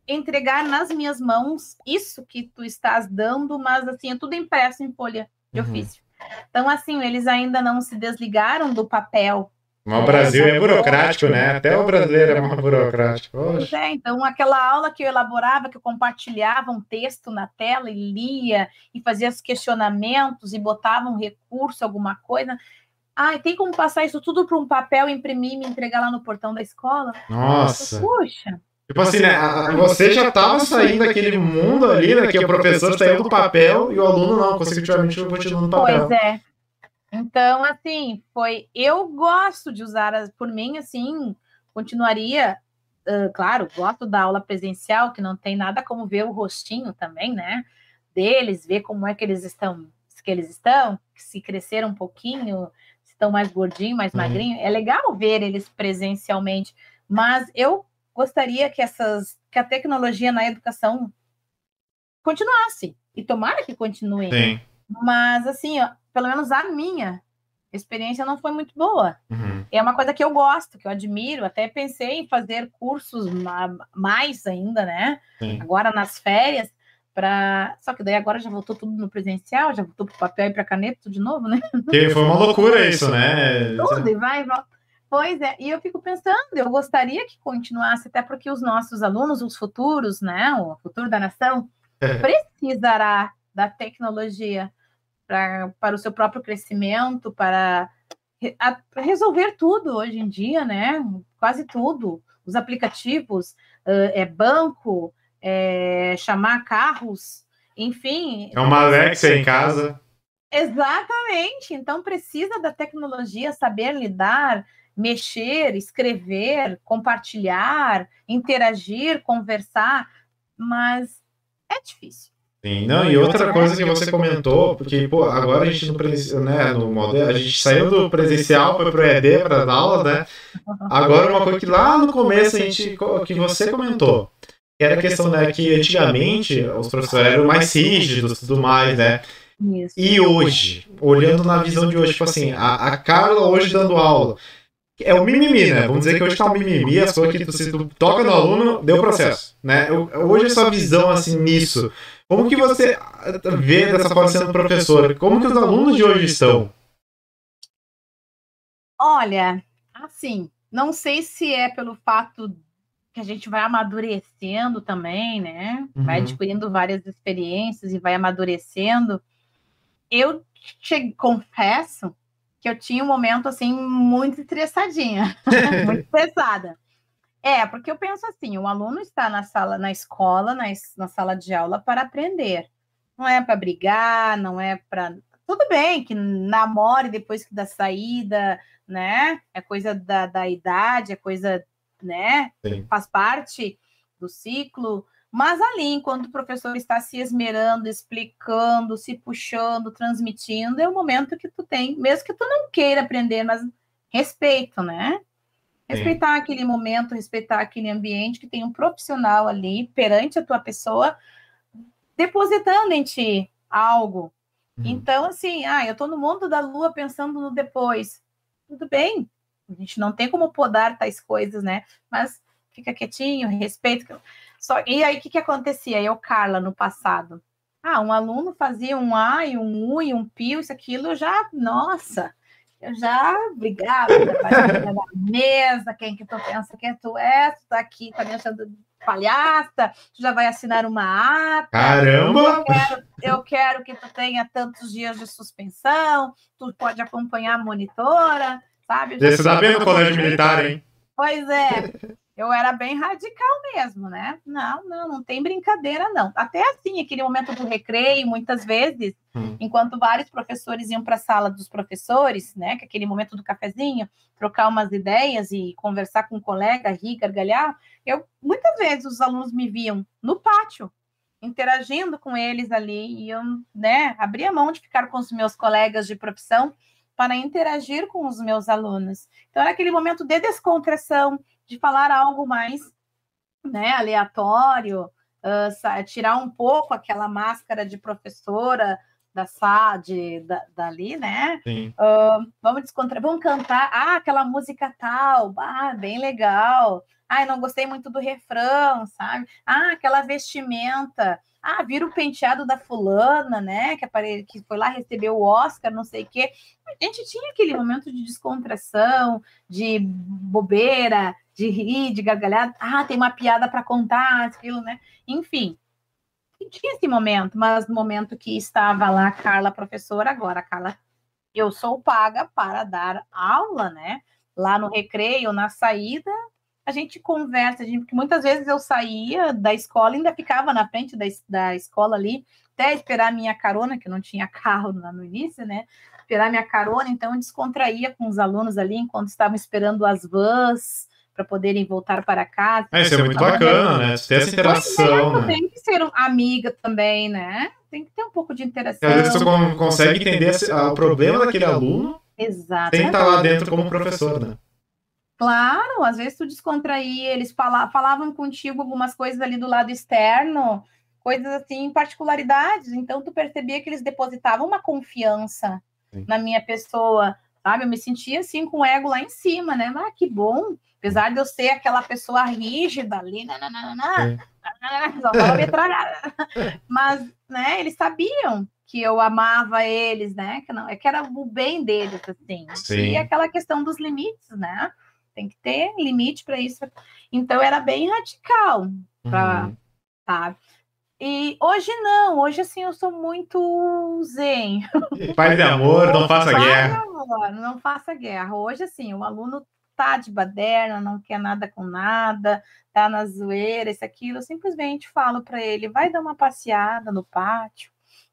entregar nas minhas mãos isso que tu estás dando, mas assim, é tudo impresso em folha de uhum. ofício. Então, assim, eles ainda não se desligaram do papel. Mas o Brasil é burocrático, né? Até o brasileiro é mais burocrático. Pois é, então aquela aula que eu elaborava, que eu compartilhava um texto na tela e lia, e fazia os questionamentos, e botava um recurso, alguma coisa. Ai, tem como passar isso tudo para um papel, imprimir e me entregar lá no portão da escola? Nossa! Puxa! Tipo assim, né? Você já estava saindo daquele mundo ali, né? Que o professor saiu do papel e o aluno não, consecutivamente continua no papel. Pois é. Então, assim, foi. Eu gosto de usar, as, por mim, assim, continuaria. Uh, claro, gosto da aula presencial, que não tem nada como ver o rostinho também, né? Deles, ver como é que eles estão, que eles estão, se cresceram um pouquinho, se estão mais gordinho, mais uhum. magrinho. É legal ver eles presencialmente, mas eu gostaria que essas que a tecnologia na educação continuasse e tomara que continue. Sim. Mas assim, ó, pelo menos a minha experiência não foi muito boa. Uhum. É uma coisa que eu gosto, que eu admiro. Até pensei em fazer cursos mais ainda, né? Sim. Agora nas férias, para só que daí agora já voltou tudo no presencial, já voltou para papel e para caneta de novo, né? Que foi uma loucura isso, né? Tudo e vai e volta. Pois é, e eu fico pensando, eu gostaria que continuasse, até porque os nossos alunos, os futuros, né, o futuro da nação, é. precisará da tecnologia pra, para o seu próprio crescimento, para a, resolver tudo hoje em dia, né? Quase tudo. Os aplicativos, uh, é banco, é chamar carros, enfim. É uma Alexa em casa. Exatamente. Então precisa da tecnologia saber lidar mexer, escrever, compartilhar, interagir, conversar, mas é difícil. Sim, não, e outra coisa que você comentou, porque pô, agora a gente no, né, no modelo, a gente saiu do presencial foi pro ED para as aulas, né? Agora uma coisa que lá no começo a gente que você comentou, que era a questão né, que antigamente os professores eram mais rígidos, tudo mais, né? Isso. E hoje, olhando na visão de hoje, tipo assim, a, a Carla hoje dando aula, é o mimimi, né? Vamos dizer que hoje tá um mimimi, as coisas que tu, se tu toca no aluno, deu processo, né? Eu, hoje essa visão, assim, nisso, como que você vê dessa forma sendo professora? Como que os alunos de hoje estão? Olha, assim, não sei se é pelo fato que a gente vai amadurecendo também, né? Uhum. Vai adquirindo várias experiências e vai amadurecendo. Eu te confesso que eu tinha um momento assim muito estressadinha, muito pesada. É, porque eu penso assim, o aluno está na sala, na escola, na, na sala de aula para aprender. Não é para brigar, não é para tudo bem que namore depois que da saída, né? É coisa da, da idade, é coisa, né? Sim. Faz parte do ciclo. Mas ali, enquanto o professor está se esmerando, explicando, se puxando, transmitindo, é o momento que tu tem, mesmo que tu não queira aprender, mas respeito, né? Respeitar aquele momento, respeitar aquele ambiente que tem um profissional ali perante a tua pessoa, depositando em ti algo. Uhum. Então, assim, ah, eu estou no mundo da lua pensando no depois. Tudo bem, A gente não tem como podar tais coisas, né? Mas fica quietinho, respeito. Só, e aí, o que, que acontecia? Eu, Carla, no passado. Ah, um aluno fazia um A e um U e um pio, isso, aquilo, já, nossa, eu já brigava na mesa, quem que tu pensa que tu é, tu tá aqui, tá me achando palhaça, tu já vai assinar uma ata. Caramba! Eu quero, eu quero que tu tenha tantos dias de suspensão, tu pode acompanhar a monitora, sabe? Você tá vendo o colégio militar, hein? Pois é, eu era bem radical mesmo, né? Não, não, não tem brincadeira, não. Até assim, aquele momento do recreio, muitas vezes, hum. enquanto vários professores iam para a sala dos professores, né? Que é aquele momento do cafezinho, trocar umas ideias e conversar com um colega, rir, gargalhar, eu muitas vezes os alunos me viam no pátio, interagindo com eles ali, e eu, né, abria mão de ficar com os meus colegas de profissão para interagir com os meus alunos. Então, era aquele momento de descontração, de falar algo mais né, aleatório, uh, tirar um pouco aquela máscara de professora da SAD, da, dali, né? Uh, vamos descontrair, vamos cantar, ah, aquela música tal, ah, bem legal. Ah, não gostei muito do refrão, sabe? Ah, aquela vestimenta. Ah, vira o penteado da fulana, né? Que, apare... que foi lá receber o Oscar, não sei o quê. A gente tinha aquele momento de descontração, de bobeira, de rir, de gargalhar. Ah, tem uma piada para contar, aquilo, né? Enfim, tinha esse momento, mas no momento que estava lá a Carla, professora, agora, Carla, eu sou paga para dar aula, né? Lá no recreio, na saída, a gente conversa, a gente, porque muitas vezes eu saía da escola, ainda ficava na frente da, da escola ali, até esperar minha carona, que não tinha carro no início, né? Esperar minha carona, então eu descontraía com os alunos ali enquanto estavam esperando as vans para poderem voltar para casa. É, isso é muito bacana, né? Ter essa interação. É, né? Tem que ser amiga também, né? Tem que ter um pouco de interação. Às vezes você consegue entender o problema daquele aluno Exato. sem estar lá dentro como professor, né? Claro, às vezes tu descontraía, eles falavam contigo algumas coisas ali do lado externo, coisas assim, particularidades, então tu percebia que eles depositavam uma confiança Sim. na minha pessoa, sabe? Eu me sentia assim com o ego lá em cima, né? Ah, que bom, apesar de eu ser aquela pessoa rígida ali, nananana, mas, né, eles sabiam que eu amava eles, né? Que não, é que era o bem deles, assim. Sim. E aquela questão dos limites, né? Tem que ter limite para isso. Então era bem radical, pra, uhum. tá? E hoje não, hoje assim eu sou muito zen. Paz de amor, não faça guerra. Amor, não faça guerra. Hoje assim, o aluno tá de baderna, não quer nada com nada, tá na zoeira, isso aquilo, eu simplesmente falo para ele, vai dar uma passeada no pátio,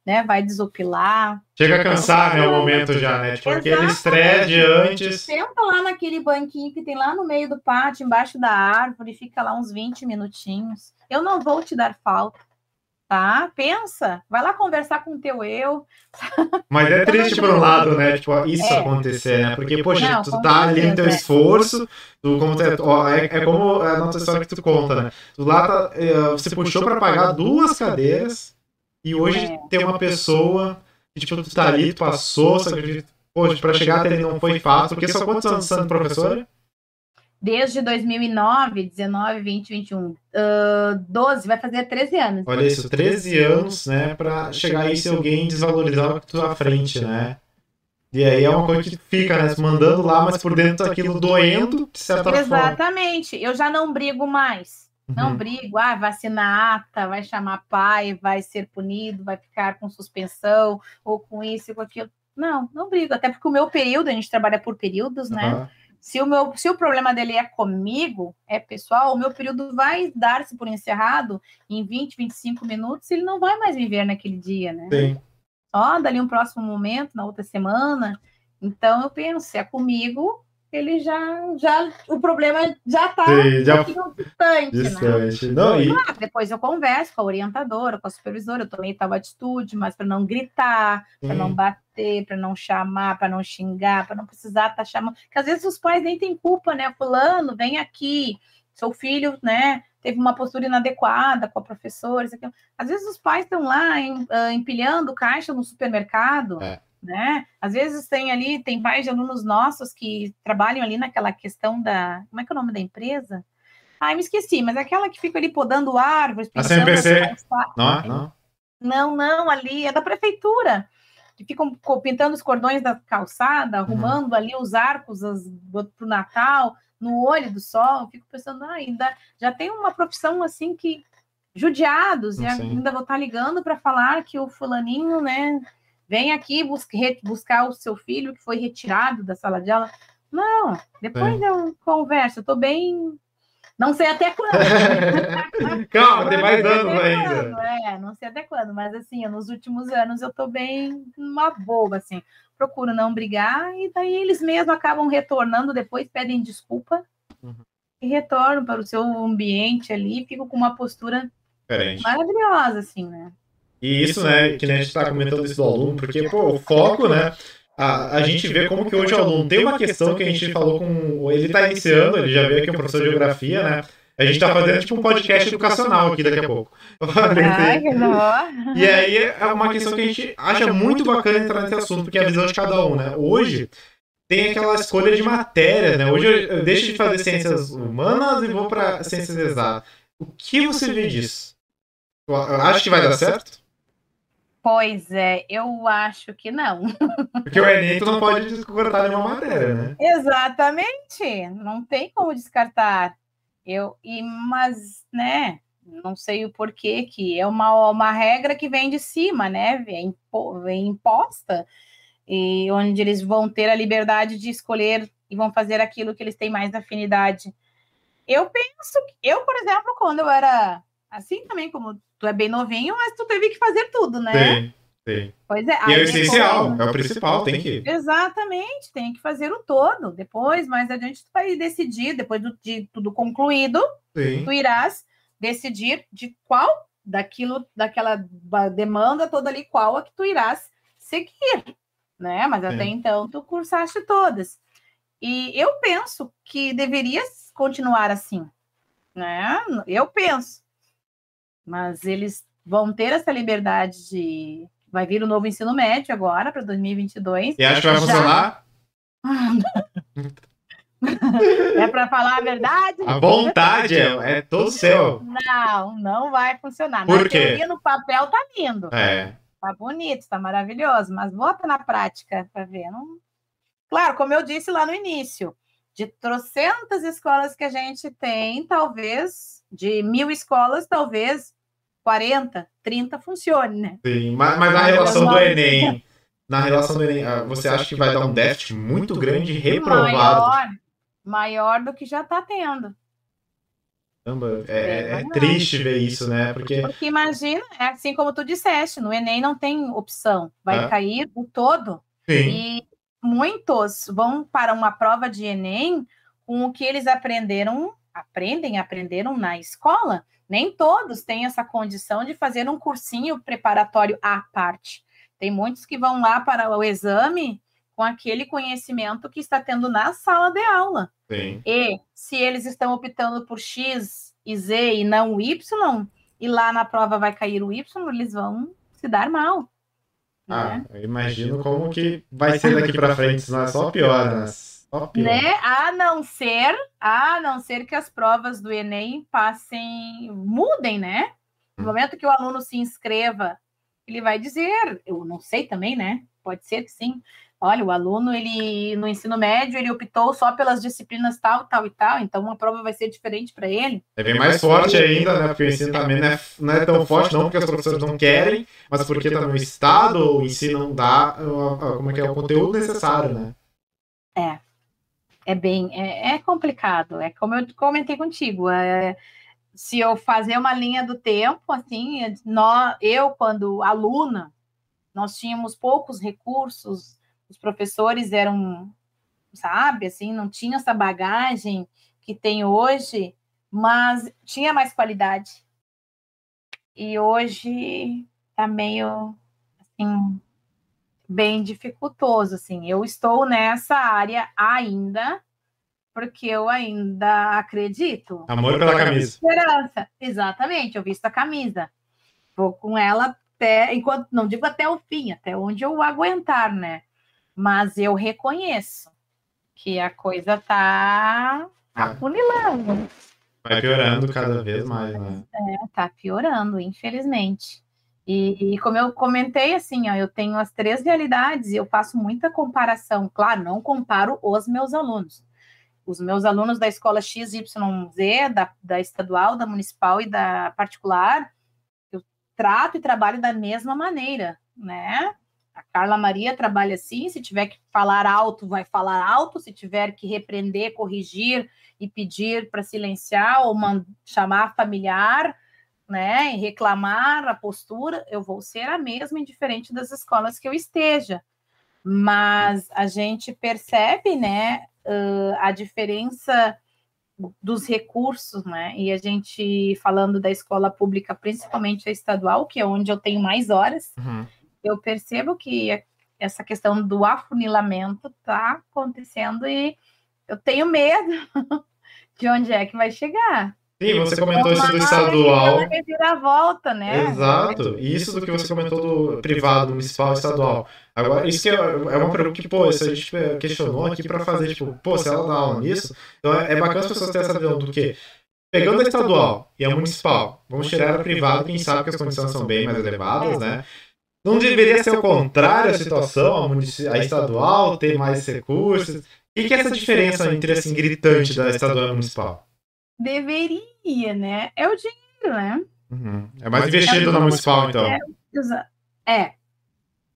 né? Vai desopilar. Chega a cansar, né, o momento já, né? Tipo, aquele estresse antes. Senta lá naquele banquinho que tem lá no meio do pátio, embaixo da árvore, fica lá uns 20 minutinhos. Eu não vou te dar falta. Tá? Pensa, vai lá conversar com o teu eu. Mas é triste por um lado, né? Tipo, isso é. acontecer, né? Porque, poxa, não, tu tá ali no teu esforço, tu, como tu, ó, é, é, como a nossa história que tu conta, né? Tu lá tá, eh, você puxou para pagar duas cadeiras e hoje é. tem uma pessoa que, tipo, tu tá ali, tu passou, só que, poxa, pra chegar até ele não foi fácil, porque só quantos anos sendo professora? Desde 2009, 19, 20, 21, uh, 12, vai fazer 13 anos. Olha isso, 13 anos, né, pra chegar aí se alguém desvalorizar tu à frente, né? E aí é uma coisa que fica, né, mandando lá, mas por dentro aquilo doendo, de certa Exatamente. forma. Exatamente, eu já não brigo mais. Não uhum. brigo, ah, vai assinar ata, vai chamar pai, vai ser punido, vai ficar com suspensão, ou com isso, ou com aquilo. Não, não brigo, até porque o meu período, a gente trabalha por períodos, né? Uhum. Se o, meu, se o problema dele é comigo, é pessoal, o meu período vai dar-se por encerrado em 20, 25 minutos, ele não vai mais viver naquele dia, né? Sim. Só dali um próximo momento, na outra semana. Então, eu penso, se é comigo, ele já, já o problema já está já... distante, distante. Né? Não, e... ah, depois eu converso com a orientadora, com a supervisora, eu tomei tal atitude, mas para não gritar, para não bater, para não chamar, para não xingar, para não precisar estar tá chamando. Porque às vezes os pais nem têm culpa, né? Fulano, vem aqui, seu filho, né? Teve uma postura inadequada com a professora. Às vezes os pais estão lá em, uh, empilhando caixa no supermercado. É né? Às vezes tem ali, tem pais de alunos nossos que trabalham ali naquela questão da. Como é que é o nome da empresa? Ai, me esqueci, mas é aquela que fica ali podando árvores. A CNPC? Não, não. Não, não, ali é da prefeitura. Que ficam pintando os cordões da calçada, uhum. arrumando uhum. ali os arcos para o Natal, no olho do sol. Eu fico pensando, ah, ainda já tem uma profissão assim que judiados, e ainda vou estar ligando para falar que o fulaninho, né, vem aqui busca, buscar o seu filho que foi retirado da sala de aula. Não, depois é. eu converso, eu tô bem. Não sei até quando. Calma, tem mais anos ainda. É, não sei até quando, mas assim, nos últimos anos eu tô bem uma boba, assim. Procuro não brigar, e daí eles mesmos acabam retornando depois, pedem desculpa uhum. e retornam para o seu ambiente ali, ficam com uma postura Diferente. maravilhosa, assim, né? E isso, né, que a gente está comentando isso do aluno, porque, pô, o foco, né, a, a gente vê como que hoje o aluno tem uma questão que a gente falou com. Ele está iniciando, ele já veio aqui um professor de geografia, né? A gente está fazendo tipo um podcast educacional aqui daqui a pouco. Ai, e aí é uma questão que a gente acha muito bacana entrar nesse assunto, porque é a visão de cada um, né? Hoje tem aquela escolha de matéria, né? Hoje eu deixo de fazer ciências humanas e vou para ciências exatas. O que você vê disso? Acho que vai dar certo? Pois é, eu acho que não. Porque o Enem tu não pode descartar nenhuma matéria, né? Exatamente, não tem como descartar. Eu, e, mas, né, não sei o porquê, que é uma, uma regra que vem de cima, né? Vem, vem imposta, e onde eles vão ter a liberdade de escolher e vão fazer aquilo que eles têm mais afinidade. Eu penso, eu, por exemplo, quando eu era assim também, como tu é bem novinho, mas tu teve que fazer tudo, né? Sim, sim. Pois é. E é o essencial, é o principal, tem que. Exatamente, tem que fazer o todo. Depois, mais adiante, tu vai decidir, depois de tudo concluído, sim. tu irás decidir de qual daquilo, daquela demanda toda ali, qual a que tu irás seguir, né? Mas até sim. então tu cursaste todas. E eu penso que deveria continuar assim, né? Eu penso. Mas eles vão ter essa liberdade de. Vai vir o novo ensino médio agora, para 2022. E acha que vai funcionar? é para falar a verdade? A vontade é, é todo seu. Não, não vai funcionar. Por na quê? Teoria, no papel tá lindo. É. Tá bonito, tá maravilhoso, mas bota na prática para ver. Não... Claro, como eu disse lá no início, de trocentas escolas que a gente tem, talvez, de mil escolas, talvez 40, 30 funcione, né? Sim, mas, mas na relação do Enem, na relação do Enem, ah, você acha que vai dar um déficit muito grande reprovado? Maior, maior do que já está tendo. Caramba, é, é, é triste ver isso, né? Porque... Porque imagina, é assim como tu disseste, no Enem não tem opção, vai é. cair o todo. Sim. E muitos vão para uma prova de Enem com o que eles aprenderam, aprendem, aprenderam na escola, nem todos têm essa condição de fazer um cursinho preparatório à parte. Tem muitos que vão lá para o exame com aquele conhecimento que está tendo na sala de aula. Sim. E se eles estão optando por X e Z e não o Y, e lá na prova vai cair o Y, eles vão se dar mal. Ah, né? eu imagino como que vai ser daqui para frente, senão é só pior, né? Né? A não ser, a não ser que as provas do Enem passem, mudem, né? No hum. momento que o aluno se inscreva, ele vai dizer, eu não sei também, né? Pode ser que sim. Olha, o aluno, ele no ensino médio, ele optou só pelas disciplinas tal, tal e tal, então uma prova vai ser diferente para ele. É bem mais forte ainda, né? Porque o ensino também não é, não é tão forte, não porque as professores não querem, mas porque também o Estado, o ensino não dá como é que é, o conteúdo necessário, né? É é bem é, é, complicado. É como eu comentei contigo. É, se eu fazer uma linha do tempo, assim, nós, eu quando aluna, nós tínhamos poucos recursos, os professores eram, sabe, assim, não tinha essa bagagem que tem hoje, mas tinha mais qualidade. E hoje tá meio assim bem dificultoso, assim. Eu estou nessa área ainda, porque eu ainda acredito. Amor pela camisa. Esperança. Exatamente, eu visto a camisa. Vou com ela até enquanto não digo até o fim, até onde eu aguentar, né? Mas eu reconheço que a coisa tá Ah. afunilando. Vai piorando cada vez mais, né? É, tá piorando, infelizmente. E, e como eu comentei, assim, ó, eu tenho as três realidades e eu faço muita comparação. Claro, não comparo os meus alunos. Os meus alunos da escola XYZ, da, da estadual, da municipal e da particular, eu trato e trabalho da mesma maneira, né? A Carla Maria trabalha assim, se tiver que falar alto, vai falar alto, se tiver que repreender, corrigir e pedir para silenciar ou chamar familiar, né, e reclamar a postura, eu vou ser a mesma, indiferente das escolas que eu esteja. Mas a gente percebe, né, uh, a diferença dos recursos, né? E a gente falando da escola pública, principalmente a estadual, que é onde eu tenho mais horas, Uhum. eu percebo que essa questão do afunilamento está acontecendo e eu tenho medo de onde é que vai chegar. Sim, você comentou isso do estadual. reviravolta, né? Exato. E isso do que você comentou do privado, municipal, estadual. Agora, isso que é é uma pergunta que, pô, isso a gente questionou aqui pra fazer, tipo, pô, se ela dá aula nisso, então é é bacana as pessoas terem essa visão do que, pegando a estadual e a municipal, vamos tirar a privada, quem sabe que as condições são bem mais elevadas, né? Não deveria ser o contrário a situação, a, a estadual ter mais recursos? O que que é essa diferença entre, assim, gritante da estadual e a municipal? Deveria, né? É o dinheiro, né? Uhum. É mais investido na municipal, então. É, exa- é.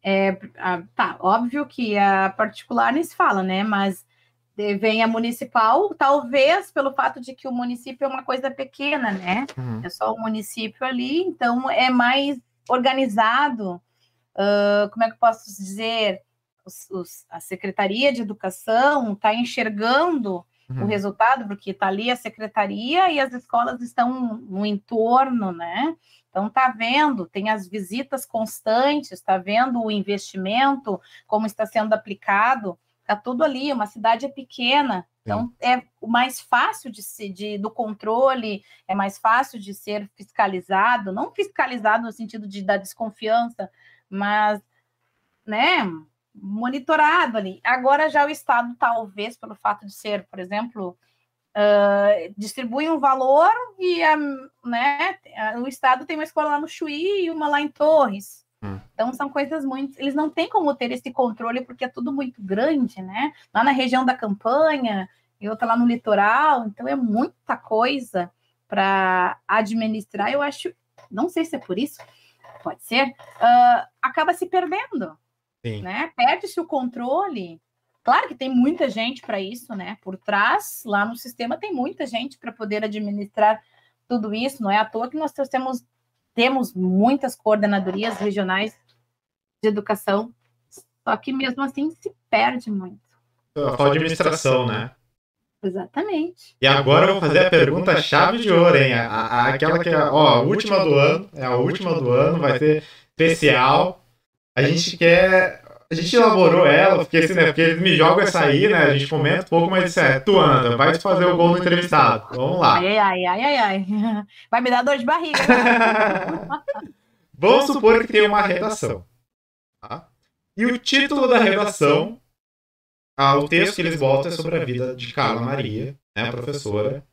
É, a- tá, óbvio que a particular nem se fala, né? Mas vem a municipal, talvez pelo fato de que o município é uma coisa pequena, né? Uhum. É só o município ali, então é mais organizado. ah, como é que eu posso dizer? Os- os- a Secretaria de Educação está enxergando o Uhum. resultado, porque está ali a secretaria e as escolas estão no entorno, né? Então está vendo, tem as visitas constantes, está vendo o investimento, como está sendo aplicado, está tudo ali, uma cidade é pequena, então é o mais fácil de se de, do controle, é mais fácil de ser fiscalizado, não fiscalizado no sentido de da desconfiança, mas né, monitorado ali. Agora já o Estado, talvez, pelo fato de ser, por exemplo, ah, distribui um valor e a, né, a- o Estado tem uma escola lá no Chuí e uma lá em Torres. Hum. Então são coisas muito. Eles não têm como ter esse controle porque é tudo muito grande, né? Lá na região da campanha e outra lá no litoral, então é muita coisa para administrar. Eu acho, não sei se é por isso, pode ser, ah, acaba se perdendo Sim. né? Perde-se o controle. Claro que tem muita gente para isso, né? Por trás, lá no sistema, tem muita gente para poder administrar tudo isso. Não é à toa que nós temos, temos muitas coordenadorias regionais de educação, só que mesmo assim se perde muito. A falta de administração, né? Exatamente. E agora eu vou fazer a pergunta chave de ouro, hein? A, a- aquela que é, ó, a última do ano, é a última do ano, vai ser especial. A gente quer. A gente elaborou ela, porque assim, né? Porque eles me jogam essa aí, né? A gente comenta um pouco, mas isso é, tu anda, vai fazer o gol no entrevistado. Vamos lá. Ai, ai, ai, ai, ai. Vai me dar dor de barriga. Vamos supor que tem uma redação. tá? E o título da redação, ah, o texto que eles botam é sobre a vida de Carla Maria, né, a professora.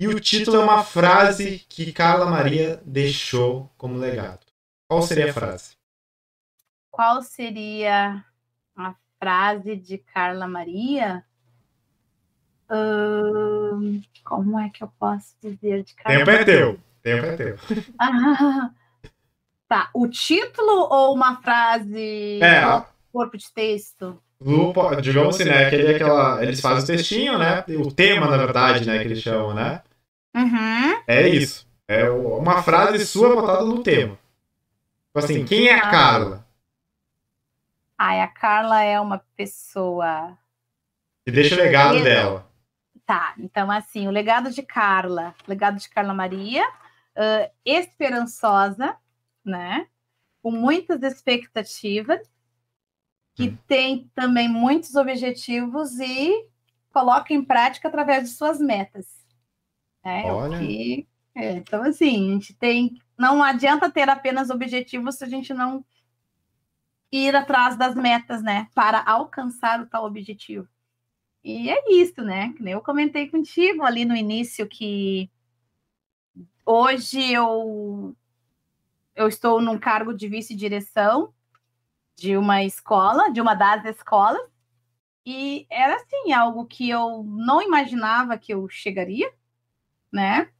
E o título é uma frase que Carla Maria deixou como legado. Qual seria a frase? Qual seria a frase de Carla Maria? Ahn, como é que eu posso dizer de Carla Tempo é teu. Tempo é teu. Ah, tá, o título ou uma frase É, corpo de texto? Lupa, digamos assim, né? Aquele, aquela, eles fazem o textinho, né? O tema, na verdade, né? Que eles chamam, né? Uhum. É isso. É uma frase sua botada no tema. Tipo assim, quem é a Carla? Ai, a Carla é uma pessoa. E deixa o legado Isso. dela. Tá, então assim, o legado de Carla, legado de Carla Maria, ãh, esperançosa, né? Com muitas expectativas, que Hum. tem também muitos objetivos e coloca em prática através de suas metas. Né? É Olha. que É, então, assim, a gente tem. Não adianta ter apenas objetivos se a gente não ir atrás das metas, né? Para alcançar o tal objetivo. E é isso, né? Eu comentei contigo ali no início que hoje eu eu estou num cargo de vice-direção de uma escola, de uma das escolas, e era assim algo que eu não imaginava que eu chegaria, né?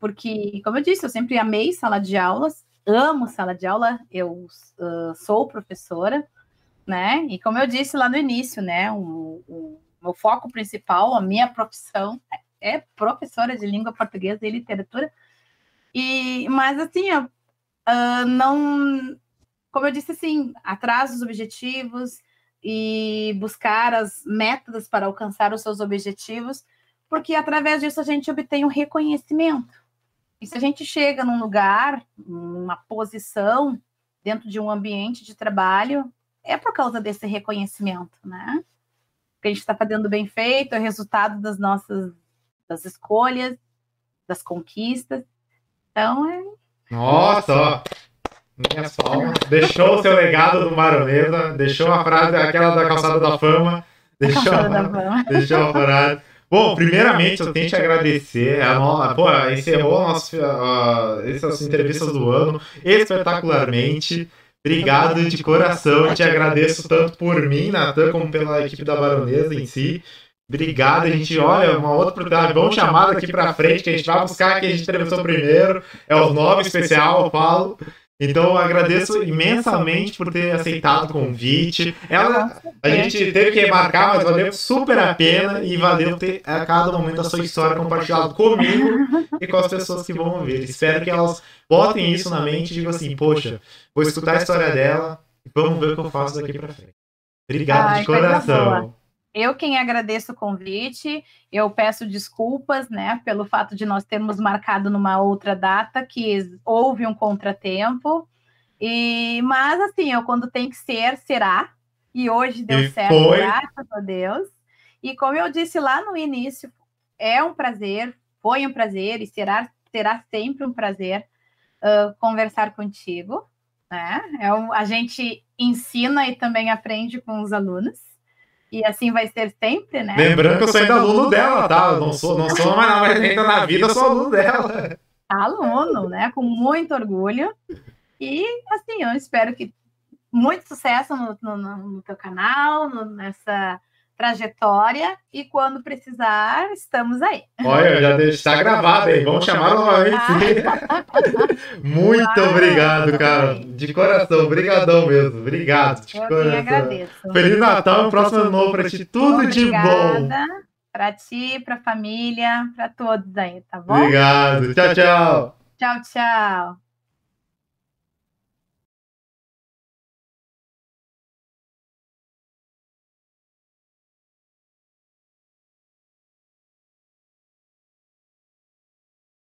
Porque, como eu disse, eu sempre amei sala de aulas, amo sala de aula, eu uh, sou professora, né? E como eu disse lá no início, né? O, o meu foco principal, a minha profissão é professora de língua portuguesa e literatura. E, mas assim, eu, uh, não, como eu disse assim, atrás dos objetivos e buscar as métodos para alcançar os seus objetivos, porque através disso a gente obtém um reconhecimento. E se a gente chega num lugar, numa posição, dentro de um ambiente de trabalho, é por causa desse reconhecimento, né? Que a gente está fazendo bem feito, é resultado das nossas das escolhas, das conquistas. Então é. Nossa, ó. Minhas palmas. Deixou o seu legado do Maronesa, deixou a frase, aquela da calçada da fama. Deixou, a, da fama. deixou a frase. Bom, primeiramente eu tenho que te agradecer. A. Pô, encerrou nosso, uh, essas entrevistas do ano espetacularmente. Obrigado de coração. Eu te agradeço tanto por mim, Natan, como pela equipe da Baronesa em si. Obrigado, a gente olha uma outra oportunidade. Vamos chamar daqui pra frente, que a gente vai buscar quem a gente entrevistou primeiro. É o nome especial, eu falo. Então eu agradeço imensamente por ter aceitado o convite. Ela, a gente teve que remarcar, mas valeu super a pena e valeu ter a cada momento a sua história compartilhada comigo e com as pessoas que vão ouvir. Espero que elas botem isso na mente e digam assim: poxa, vou escutar a história dela e vamos ver o que eu faço daqui para frente. Obrigado Ai, de coração. Eu quem agradeço o convite, eu peço desculpas, né, pelo fato de nós termos marcado numa outra data que houve um contratempo. E mas assim, eu quando tem que ser, será. E hoje deu e certo, foi. graças a Deus. E como eu disse lá no início, é um prazer, foi um prazer e será será sempre um prazer uh, conversar contigo, né? É um, a gente ensina e também aprende com os alunos. E assim vai ser sempre, né? Lembrando que eu sou ainda aluno dela, tá? Eu não sou, não sou mais nada ainda na vida, eu sou aluno dela. Aluno, né? Com muito orgulho. E assim, eu espero que muito sucesso no, no, no teu canal, no, nessa trajetória e quando precisar, estamos aí. Olha, já está gravado aí, vamos chamar novamente. Ah. Muito ah, obrigado, cara, de coração, obrigadão mesmo, obrigado, de Eu coração. agradeço. Feliz Natal, um próximo ano novo para ti, tudo Obrigada. de bom. Para ti, para a família, para todos aí, tá bom? Obrigado, tchau, tchau. Tchau, tchau.